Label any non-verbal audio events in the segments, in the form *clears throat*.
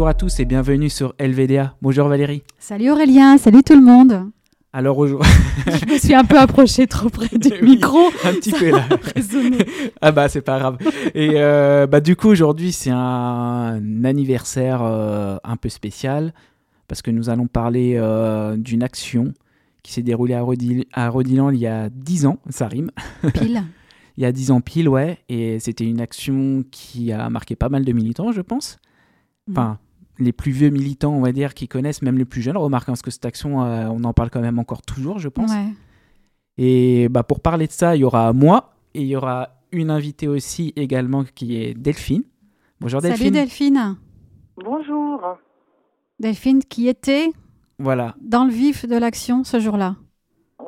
Bonjour à tous et bienvenue sur LVDA. Bonjour Valérie. Salut Aurélien, salut tout le monde. Alors aujourd'hui, *laughs* Je me suis un peu approchée trop près du *laughs* Oui, micro. un petit Ça peu là. *laughs* Ah bah c'est pas grave. Et euh, bah du coup aujourd'hui c'est un anniversaire euh, un peu spécial parce que nous allons parler euh, d'une action qui s'est déroulée à, Rodi- à Rodiland il y a 10 ans, ça rime. Pile. Il y a 10 ans pile, ouais. Et c'était une action qui a marqué pas mal de militants, je pense. Enfin, les plus vieux militants, on va dire, qui connaissent, même les plus jeunes, remarquent parce que cette action, euh, on en parle quand même encore toujours, je pense. Ouais. Et bah, pour parler de ça, il y aura moi et il y aura une invitée aussi également qui est Delphine. Bonjour Salut Delphine. Delphine. Bonjour. Delphine qui était Voilà. dans le vif de l'action ce jour-là.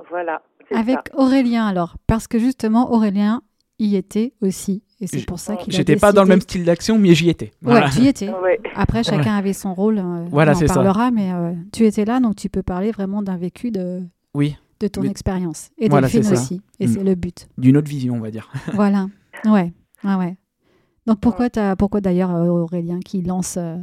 Voilà. Avec ça. Aurélien alors. Parce que justement Aurélien y était aussi. Et c'est pour ça qu'il a J'étais pas dans le même style d'action, mais j'y étais. Voilà. Ouais, tu y étais. Ouais. Après, chacun avait son rôle. euh, Voilà, on en c'est ça. parlera, mais euh, tu étais là, donc tu peux parler vraiment d'un vécu de, Oui, de ton Mais- expérience. Et Voilà, c'est ça. aussi. Et Mm. c'est le but. d'une autre vision, on va dire. *laughs* Voilà. Ouais. Ouais, ouais. Donc pourquoi t'as pourquoi d'ailleurs euh, Aurélien qui lance euh,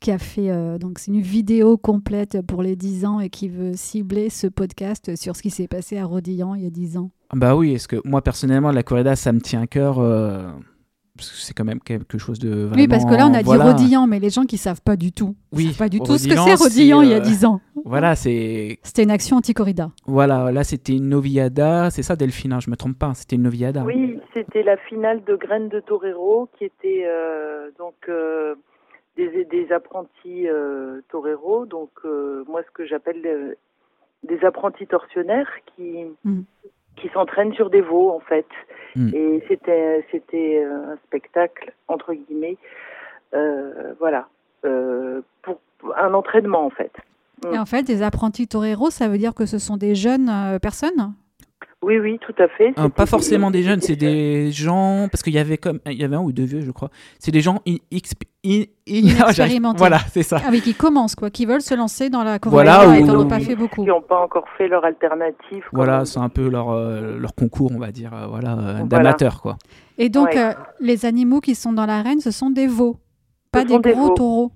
qui a fait euh, donc c'est une vidéo complète pour les 10 ans et qui veut cibler ce podcast sur ce qui s'est passé à Rodillan il y a 10 ans. Bah oui, parce que moi personnellement, la corrida, ça me tient à cœur. euh, parce que c'est quand même quelque chose de vraiment... oui, parce que là on a dit. Rodillan mais les gens qui savent pas du tout. ils Oui, savent pas du tout ce que c'est Rodillan il y a euh, 10 ans. *laughs* Voilà, c'est C'était une action anti-corrida. voilà, là c'était une noviada, c'est ça Delphine, hein, je me trompe pas, c'était une noviada. Oui, c'était la finale de Graines de Torero qui était euh, donc euh, des, des apprentis euh, torero. Donc euh, moi ce que j'appelle euh, des apprentis tortionnaires qui Mm. qui s'entraînent sur des veaux en fait. Mm. Et c'était c'était un spectacle entre guillemets, voilà, pour un entraînement en fait. Et en fait, des apprentis toreros, ça veut dire que ce sont des jeunes personnes? Oui, oui, tout à fait. Hein, pas forcément des jeunes, c'est des gens parce qu'il y avait comme il y avait un ou deux vieux, je crois. C'est des gens in- in- in- *laughs* j'arrive- Inexpérimentés. Voilà, c'est ça. Ah oui, qui commencent quoi, qui veulent se lancer dans la corrida Voilà, et ou- qui n'en ont pas fait beaucoup. qui n'ont pas encore fait leur alternative. Voilà, c'est un peu leur euh, leur concours, on va dire, euh, voilà, euh, Voilà. d'amateurs quoi. Et donc, Ouais. euh, les animaux qui sont dans l'arène, ce sont des veaux, pas Ce des des gros taureaux.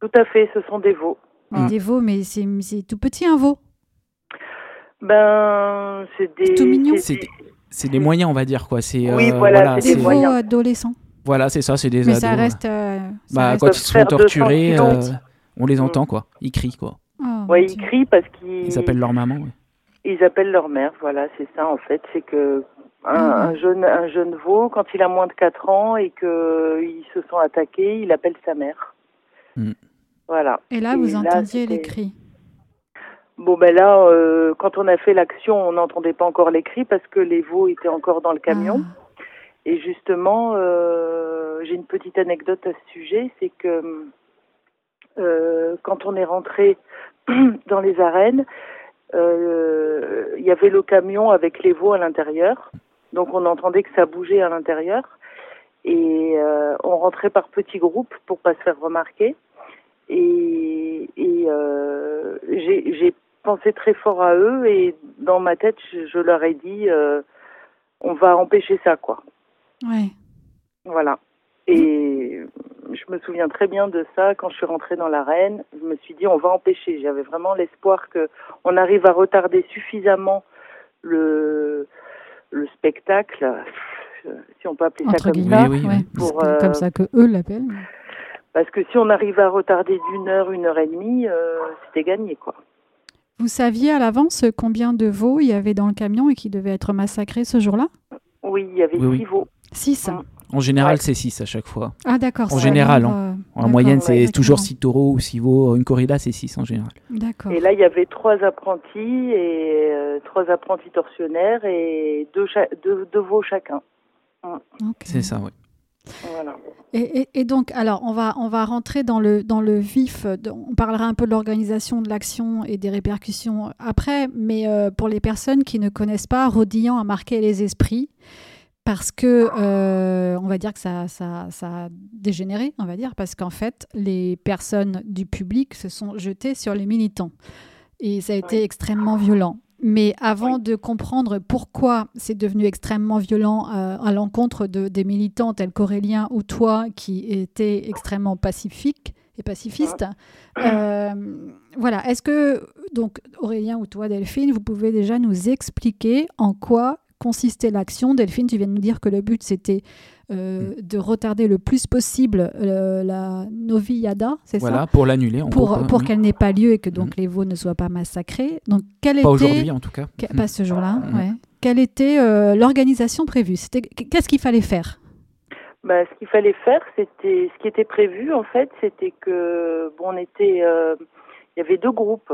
Tout à fait, ce sont des veaux. Mais Mm. Des veaux, mais c'est c'est tout petit un veau. Ben, c'est des. tout mignon. C'est des, moyens, on va dire quoi. C'est Oui, euh, voilà, c'est Des moyens. adolescents. Voilà, c'est ça, c'est des mais ados. ça reste. euh, ça Bah, reste- quand ils 200 torturés, kilos. euh, on les Mm. entend quoi. Ils crient quoi. Oh, Ouais, ils crient parce qu'ils. Ils appellent leur maman. ouais. Ils appellent leur mère. Voilà, c'est ça en fait. C'est que un, Ah. un jeune, un jeune veau, quand il a moins de 4 ans et que ils se sont attaqués, il appelle sa mère. Mm. Voilà. Et là, Et vous là, entendiez les cris. Bon ben là, euh, quand on a fait l'action, on n'entendait pas encore les cris parce que les veaux étaient encore dans le camion. Ah. Et justement, euh, j'ai une petite anecdote à ce sujet, c'est que euh, quand on est rentré *clears throat* dans les arènes, il y avait le camion avec les veaux à l'intérieur, donc on entendait que ça bougeait à l'intérieur, et on rentrait par petits groupes pour pas se faire remarquer. Et, et j'ai pensé très fort à eux, et dans ma tête, je, je leur ai dit, euh, on va empêcher ça, quoi. Ouais. Voilà. Et je me souviens très bien de ça quand je suis rentrée dans l'arène. Je me suis dit, on va empêcher. J'avais vraiment l'espoir que on arrive à retarder suffisamment le, le spectacle, si on peut appeler ça comme ça. Oui. Pour, euh, comme ça que eux l'appellent. Parce que si on arrive à retarder d'une heure, une heure et demie, euh, c'était gagné, quoi. Vous saviez à l'avance combien de veaux il y avait dans le camion et qui devaient être massacrés ce jour-là? Oui, il y avait Oui, oui. six veaux. Six. Mm. En général, Ouais. c'est 6 à chaque fois. Ah d'accord. En général, hein. euh, En moyenne, c'est ouais, toujours d'accord. 6 taureaux ou 6 veaux. Une corrida, c'est 6 en général. D'accord. Et là, il y avait trois apprentis et euh, trois apprentis tortionnaires et deux, cha- deux, deux veaux chacun. Ok. C'est ça, oui. Voilà. Et, et- et donc, alors, on va, on va rentrer dans le, dans le vif. de- on parlera un peu de l'organisation de l'action et des répercussions après. Mais euh, pour les personnes qui ne connaissent pas, Rodillan a marqué les esprits parce que, euh, on va dire que ça, ça, ça a dégénéré, on va dire, parce qu'en fait, les personnes du public se sont jetées sur les militants. Et ça a été Oui. extrêmement violent. Mais avant Oui. de comprendre pourquoi c'est devenu extrêmement violent euh, à l'encontre de, des militants tels qu'Aurélien ou toi qui étaient extrêmement pacifiques et pacifiste. Euh, voilà. Est-ce que, donc, Aurélien ou toi, Delphine, vous pouvez déjà nous expliquer en quoi consistait l'action? Delphine, tu viens de nous dire que le but, c'était euh, de retarder le plus possible euh, la Noviada, c'est Voilà, ça pour l'annuler. en Pour, quoi. pour Mm. qu'elle n'ait pas lieu et que donc Mhm. les veaux ne soient pas massacrés. Donc, Pas était. aujourd'hui, en tout cas. que- Mm. Pas ce jour-là, ouais. Quelle était euh, l'organisation prévue? C'était Qu'est-ce qu'il fallait faire? Bah, ce qu'il fallait faire, c'était ce qui était prévu en fait, c'était que bon, on était, euh, il y avait deux groupes.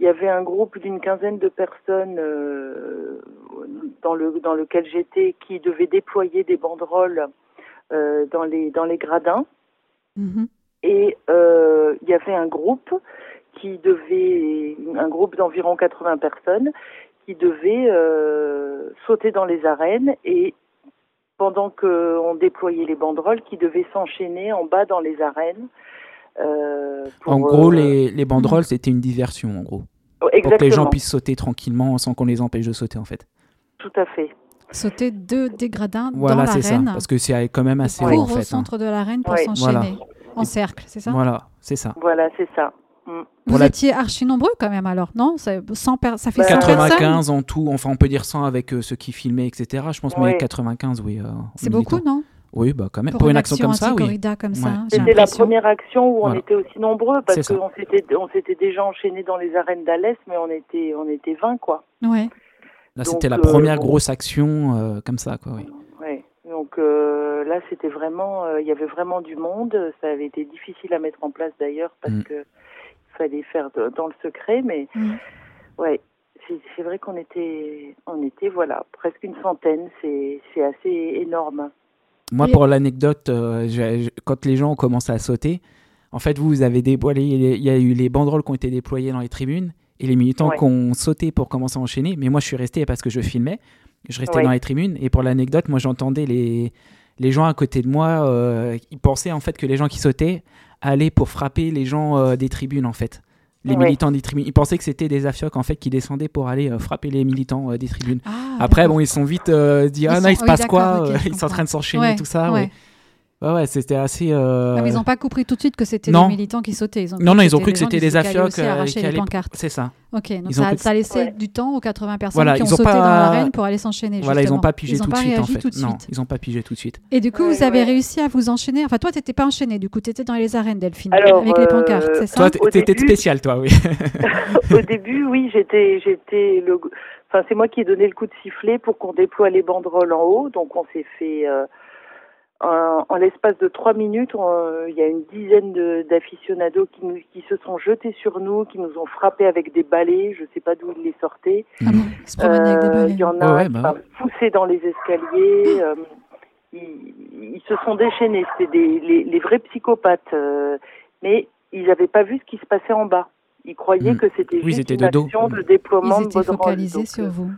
Il y avait un groupe d'une quinzaine de personnes euh, dans le dans lequel j'étais qui devait déployer des banderoles euh, dans les dans les gradins Mhm. et euh, il y avait un groupe qui devait un groupe d'environ 80 personnes qui devait sauter dans les arènes et pendant qu'on déployait les banderoles qui devaient s'enchaîner en bas dans les arènes. Euh, pour, En gros, euh, les, les banderoles, c'était une diversion, en gros. Pour exactement, que les gens puissent sauter tranquillement sans qu'on les empêche de sauter, en fait. tout à fait. Sauter deux des gradins Voilà, dans c'est ça. l'arène. Parce que c'est quand même assez haut, en courent au fait. hein. centre de l'arène pour Ouais. s'enchaîner. Voilà. En cercle, c'est ça? Voilà, c'est ça. Voilà, c'est ça. Mm. Vous Pour la- étiez archi nombreux quand même alors, non? Ça, 100 per- ça fait Bah, 100 personnes 95 en tout, enfin on peut dire 100 avec euh, ceux qui filmaient, etc. Je pense, mais Ouais. 95, oui. euh, C'est beaucoup, non? Oui, bah quand même. Pour, une action, comme ça, oui. comme ça, Ouais. C'était la première action où on Voilà. était aussi nombreux parce qu'on s'était on s'était déjà enchaînés dans les arènes d'Alès, mais on était on était 20 quoi. Ouais. Là, c'était la euh, première grosse action euh, comme ça, quoi. Oui. Ouais. Donc euh, là, c'était vraiment, euh, il y avait vraiment du monde. Ça avait été difficile à mettre en place d'ailleurs parce Mm. que il fallait faire de- dans le secret, mais Mm. ouais, c'est c'est vrai qu'on était, on était voilà, presque une centaine. C'est c'est assez énorme. Moi, pour l'anecdote, euh, quand les gens ont commencé à sauter, en fait, vous, vous avez dévoilé, il y a eu les banderoles qui ont été déployées dans les tribunes et les militants Ouais. qui ont sauté pour commencer à enchaîner. Mais moi, je suis resté parce que je filmais. Je restais Ouais. dans les tribunes. Et pour l'anecdote, moi, j'entendais les, les gens à côté de moi. euh, ils pensaient en fait que les gens qui sautaient allaient pour frapper les gens euh, des tribunes, en fait. Les militants des tribunes. Ils pensaient que c'était des afiocs en fait qui descendaient pour aller euh, frapper les militants euh, des tribunes. Ah, Après, bon, ils sont vite euh, dit Ils ah non, sont- il se oui, passe quoi Euh, Ils sont en train de s'enchaîner, Ouais, tout ça. ouais. ouais. Ouais, ouais, c'était assez. euh, Ah, mais ils n'ont pas compris tout de suite que c'était les militants qui sautaient. Ils ont Non, non, ils ont cru les que c'était qui- des qui allaient afiocs aussi euh, les pancartes. C'est ça. Ok, donc Ils ont ça, a laissé Ouais. du temps aux 80 personnes Voilà, qui ont ils ont sauté pas- dans l'arène pour aller s'enchaîner. Voilà, ils n'ont pas pigé Ils ont tout de pas suite en fait. tout de Non, suite. ils n'ont pas pigé tout de suite. Et du coup, Ouais, vous avez ouais. réussi à vous enchaîner. Enfin, toi, tu n'étais pas enchaîné, du coup, tu étais dans les arènes, Delphine, Alors, avec les euh, pancartes, c'est ça Toi, au t- t'étais début- spécial, toi, oui. *laughs* Au début, oui, j'étais, j'étais le, enfin, c'est moi qui ai donné le coup de sifflet pour qu'on déploie les banderoles en haut. Donc, on s'est fait, euh, en, en l'espace de trois minutes, on- il y a une dizaine de, d'aficionados qui, nous, qui se sont jetés sur nous, qui nous ont frappés avec des balais. Je sais pas d'où ils les sortaient. Ah bon, ils se avec des Euh, balais. Il y en a ouais, qui bah m'a poussé dans les escaliers. euh, ils, ils se sont déchaînés. C'était des, les, les vrais psychopathes. euh, mais ils n'avaient pas vu ce qui se passait en bas. Ils croyaient Mm. que c'était Oui, juste une de dos. action de déploiement Ils de étaient focalisés sur euh, vous.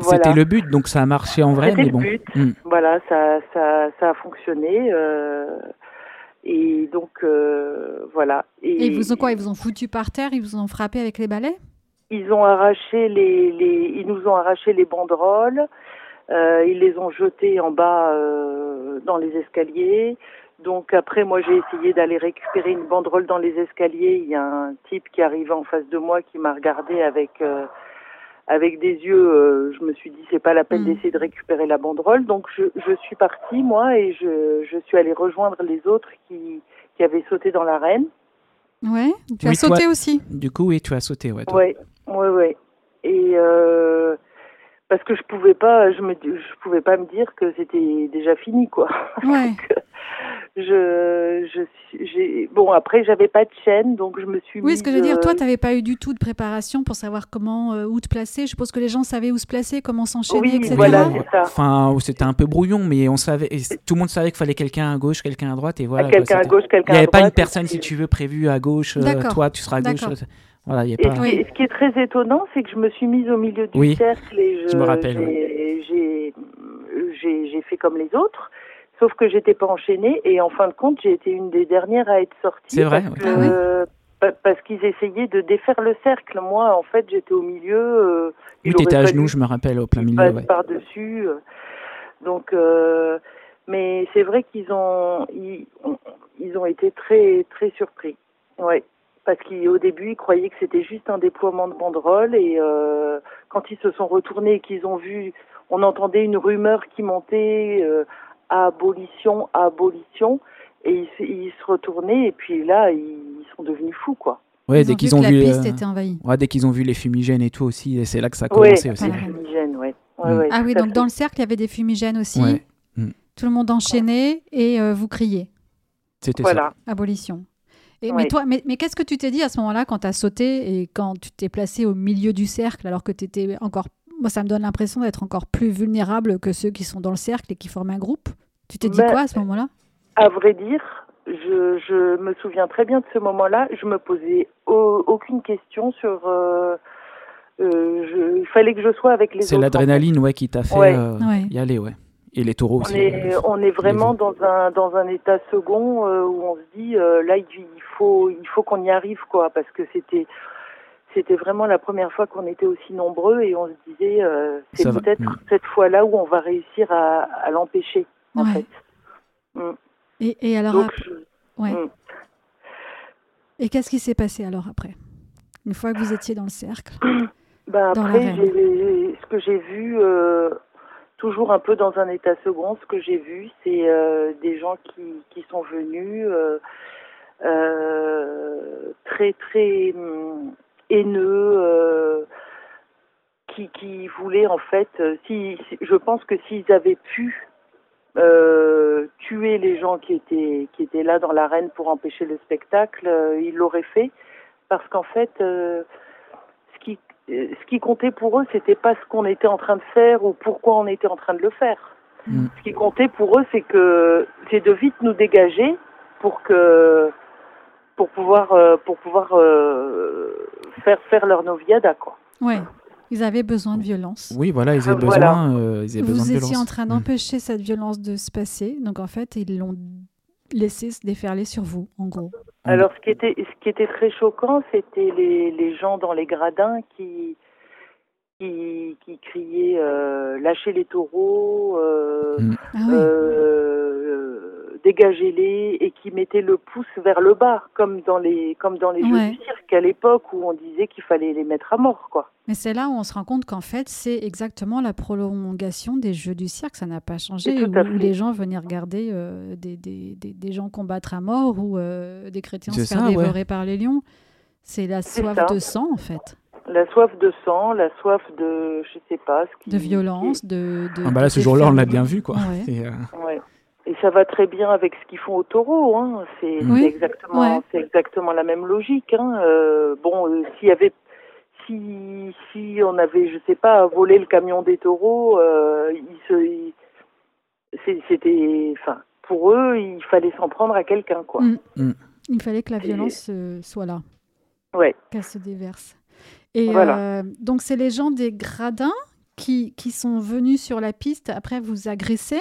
Voilà. C'était le but, donc ça a marché en vrai, C'était mais le bon. but. Mm. Voilà, ça, ça, ça a fonctionné. euh, et donc, euh, voilà. Et ils vous ont quoi Ils vous ont foutu par terre Ils vous ont frappé avec les balais? Ils ont arraché les, les, ils nous ont arraché les banderoles. euh, ils les ont jetées en bas euh, dans les escaliers. Donc après, moi, j'ai essayé d'aller récupérer une banderole dans les escaliers. Il y a un type qui arrivait en face de moi qui m'a regardé avec avec des yeux. euh, je me suis dit, c'est pas la peine Mm. d'essayer de récupérer la banderole. Donc je, je suis partie moi et je, je suis allée rejoindre les autres qui qui avaient sauté dans l'arène. Ouais. Tu Oui, as sauté toi- aussi Du coup, oui, tu as sauté, ouais. toi. Ouais, ouais, ouais. Et euh, parce que je pouvais pas, je me, je pouvais pas me dire que c'était déjà fini, quoi. *laughs* Ouais. Je, je, suis- j'ai, bon après j'avais pas de chaîne, donc je me suis. Oui, ce que je veux dire, toi, euh, tu n'avais pas eu du tout de préparation pour savoir comment, euh, où te placer. Je suppose que les gens savaient où se placer, comment s'enchaîner, Oui, etc. voilà, Oui, c'est ça. Enfin, c'était un peu brouillon, mais on savait, tout le monde savait qu'il fallait quelqu'un à gauche, quelqu'un à droite, et voilà. quelqu'un à gauche, Il quelqu'un n'y à avait pas une personne, si tu veux, prévue à gauche. euh, toi, tu seras à gauche. Voilà, a Et pas. ce, qui est, ce qui est très étonnant, c'est que je me suis mise au milieu du Oui, cercle et je, je me rappelle, j'ai, j'ai, j'ai, j'ai fait comme les autres, sauf que j'étais pas enchaînée et en fin de compte, j'ai été une des dernières à être sortie. C'est vrai, parce, ouais. que- Ah pa- parce qu'ils essayaient de défaire le cercle. Moi, en fait, j'étais au milieu. Euh, Oui, t'étais aurait à genoux, je me rappelle, au plein milieu. Ouais. par-dessus. euh. Donc, euh, mais c'est vrai qu'ils ont, ils- ils ont été très très surpris. Ouais, parce qu'au début ils croyaient que c'était juste un déploiement de banderoles et euh, quand ils se sont retournés et qu'ils ont vu, on entendait une rumeur qui montait euh, abolition, abolition, et ils, ils, se retournaient et puis là ils sont devenus fous quoi. Ouais, dès qu'ils ont vu, la piste était envahie. Ouais, dès qu'ils ont vu les fumigènes et tout aussi, et c'est là que ça a commencé ouais, aussi. Les fumigènes, ouais. Mm. ouais ah oui, donc fait. dans le cercle, il y avait des fumigènes aussi. Ouais. Mm. Tout le monde enchaîné et euh, vous criez. C'était Voilà. Abolition. Et, Ouais. Mais toi, mais, mais qu'est-ce que tu t'es dit à ce moment-là quand tu as sauté et quand tu t'es placé au milieu du cercle alors que tu étais encore. Moi, ça me donne l'impression d'être encore plus vulnérable que ceux qui sont dans le cercle et qui forment un groupe. Tu t'es dit Ben, quoi à ce moment-là? À vrai dire, je, je me souviens très bien de ce moment-là. Je me posais au- aucune question sur. euh, euh, je- il fallait que je sois avec les C'est autres. l'adrénaline ouais, qui t'a fait Ouais. euh, Ouais. y aller, ouais. Et les taureaux On aussi. est, euh, on est vraiment dans un dans un état second euh, où on se dit euh, là il faut il faut qu'on y arrive quoi parce que c'était c'était vraiment la première fois qu'on était aussi nombreux et on se disait euh, c'est peut-être Mm. cette fois-là où on va réussir à, à l'empêcher en Ouais. fait. et, et alors, Donc ap- je- ouais. Mm. et qu'est-ce qui s'est passé alors après? Une fois que vous étiez dans le cercle Ben Dans après, ce que j'ai vu, euh, toujours un peu dans un état second, ce que j'ai vu, c'est euh, des gens qui, sont venus euh, euh, très très hum, haineux, qui, voulaient en fait, si, je pense que s'ils avaient pu tuer les gens qui étaient qui étaient là dans l'arène pour empêcher le spectacle, euh, ils l'auraient fait, parce qu'en fait. Ce qui, euh, ce qui comptait pour eux, c'était pas ce qu'on était en train de faire ou pourquoi on était en train de le faire. Mm. Ce qui comptait pour eux, c'est que c'est de vite nous dégager pour que pour pouvoir euh, pour pouvoir euh, faire faire leur noviada quoi. Ouais. Ils avaient besoin de violence. Oui, voilà, ils avaient Ah, voilà. besoin, euh, ils avaient besoin Vous de étiez violence. en train Mm. d'empêcher cette violence de se passer. Donc en fait, ils l'ont laissé se déferler sur vous, en gros. Alors ce qui était ce qui était très choquant, c'était les, les gens dans les gradins qui qui, qui criaient euh, lâchez les taureaux, euh. Ah oui. euh, dégagez-les et qui mettaient le pouce vers le bas, comme dans les comme dans les Ouais. jeux du cirque à l'époque où on disait qu'il fallait les mettre à mort, quoi. Mais c'est là où on se rend compte qu'en fait, c'est exactement la prolongation des jeux du cirque. Ça n'a pas changé. Où, les gens venaient regarder euh, des, des, des, des gens combattre à mort ou euh, des chrétiens se faire ouais. dévorer par les lions. C'est la soif ça. de sang, en fait. La soif de sang, la soif de je sais pas ce qui De violence, de. de Ah bah là, ce jour-là, on l'a bien vu, quoi. Ouais. Et, euh, ouais. Et ça va très bien avec ce qu'ils font au taureau, hein. C'est Oui. exactement Ouais. c'est exactement la même logique, hein. Euh, bon, euh, s'il y avait si si on avait je sais pas volé le camion des taureaux, euh, ils se c'était enfin pour eux il fallait s'en prendre à quelqu'un quoi. Mm. Il fallait que la violence soit là, Ouais. qu'elle se déverse. Et Voilà. euh, donc, c'est les gens des gradins qui, qui sont venus sur la piste après vous agresser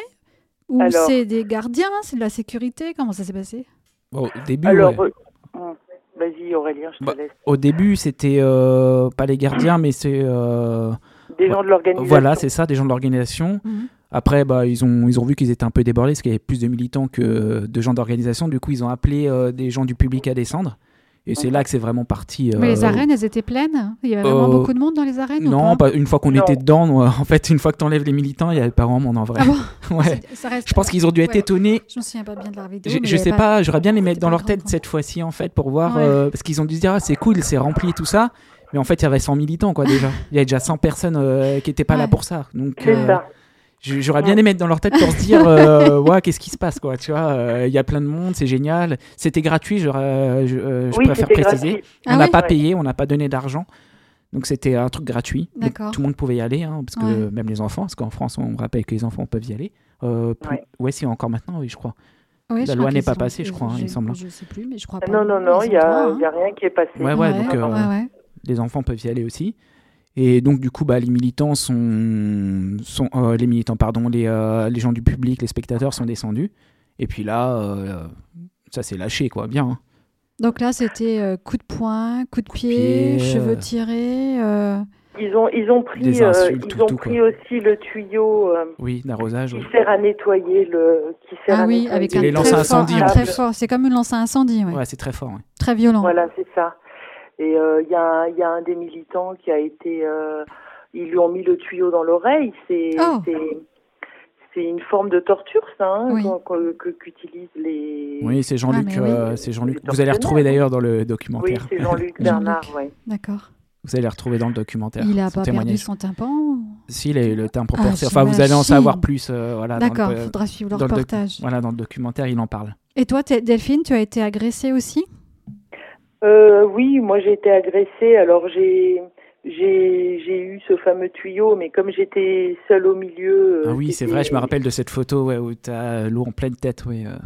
Ou Alors- c'est des gardiens C'est de la sécurité Comment ça s'est passé Au début, Alors, ouais. euh, hum, vas-y Aurélien, je te Bah, laisse. Au début, c'était euh, pas les gardiens, mais c'est euh, Des gens de l'organisation. voilà, c'est ça, des gens de l'organisation. Mhm. Après, bah, ils ont ils ont vu qu'ils étaient un peu débordés parce qu'il y avait plus de militants que de gens d'organisation. Du coup, ils ont appelé euh, des gens du public à descendre. Et c'est là que c'est vraiment parti. Mais les euh, arènes, elles étaient pleines? Il y avait vraiment Euh, beaucoup de monde dans les arènes ou Non, pas? pas, une fois qu'on était dedans, nous, en fait, une fois que t'enlèves les militants, il n'y avait pas vraiment monde en vrai. Ah bon? *laughs* Ouais. Ça reste- Je pense qu'ils ont dû être Ouais. étonnés. Je me souviens pas bien de la vidéo. Je, mais je sais pas, j'aurais bien les mettre dans leur tête cette fois-ci en fait pour voir Ouais. euh, parce qu'ils ont dû se dire ah, c'est cool, c'est rempli tout ça, mais en fait il y avait 100 militants quoi déjà. *laughs* Il y avait déjà 100 personnes euh, qui étaient pas là pour ça. Donc C'est euh, ça. J'aurais bien les mettre dans leur tête pour se dire euh, ouais qu'est-ce qui se passe quoi, tu vois, euh, il y a plein de monde, c'est génial, c'était gratuit, je, euh, je oui, préfère préciser. gratuit. Ah on n'a ouais pas payé, on n'a pas donné d'argent. Donc c'était un truc gratuit. Donc. Tout le monde pouvait y aller, hein, parce que Ouais. même les enfants, parce qu'en France on rappelle que les enfants peuvent y aller. Euh, plus- Ouais. ouais, si encore maintenant, oui, je crois. Oui, La loi n'est pas passée, je crois, hein, il semble. Je sais plus, mais je crois pas. Non, non, non, il n'y a, hein. rien qui est passé. Ouais, ouais, donc, euh, ouais, ouais. les enfants peuvent y aller aussi. Et donc du coup, bah, les militants sont, sont euh, les militants, pardon, les, euh, les gens du public, les spectateurs sont descendus. Et puis là, euh, ça s'est lâché, quoi, bien. hein. Donc là, c'était euh, coup de poing, coup de Coup de pied, pied, cheveux euh. tirés. euh, Ils ont, ils ont pris, euh, insultes, ils tout, ont tout, pris aussi le tuyau euh, Oui, d'arrosage. qui oui. sert à nettoyer le, qui sert Ah à oui, nettoyer avec un les très fort, incendie, un très fort. C'est comme une lance à incendie, ouais. Ouais, c'est très fort. ouais. très violent. Voilà, c'est ça. Et euh, il y, a un- il y a un des militants qui a été, euh, ils lui ont mis le tuyau dans l'oreille. C'est, Oh. c'est, c'est une forme de torture, ça, hein, Oui. qu'utilisent les. Oui, c'est Jean-Luc. Ah, oui. euh, c'est Jean-Luc. Vous allez retrouver d'ailleurs dans le Oui, documentaire. c'est *laughs* Jean-Luc. Bernard, ouais. D'accord. Vous allez le retrouver dans le documentaire. Il a pas perdu son tympan Si, il a eu le tympan Ah, percé. Enfin, vous allez en savoir plus. euh, voilà, D'accord, faudra suivre le reportage. Voilà, dans le documentaire, il en parle. Et toi, Delphine, tu as été agressée aussi? Euh, oui, moi j'ai été agressée. Alors j'ai j'ai j'ai eu ce fameux tuyau, mais comme j'étais seule au milieu. euh, Ah oui, c'est vrai, je me rappelle de cette photo ouais, où tu as l'eau en pleine tête. Oui, euh.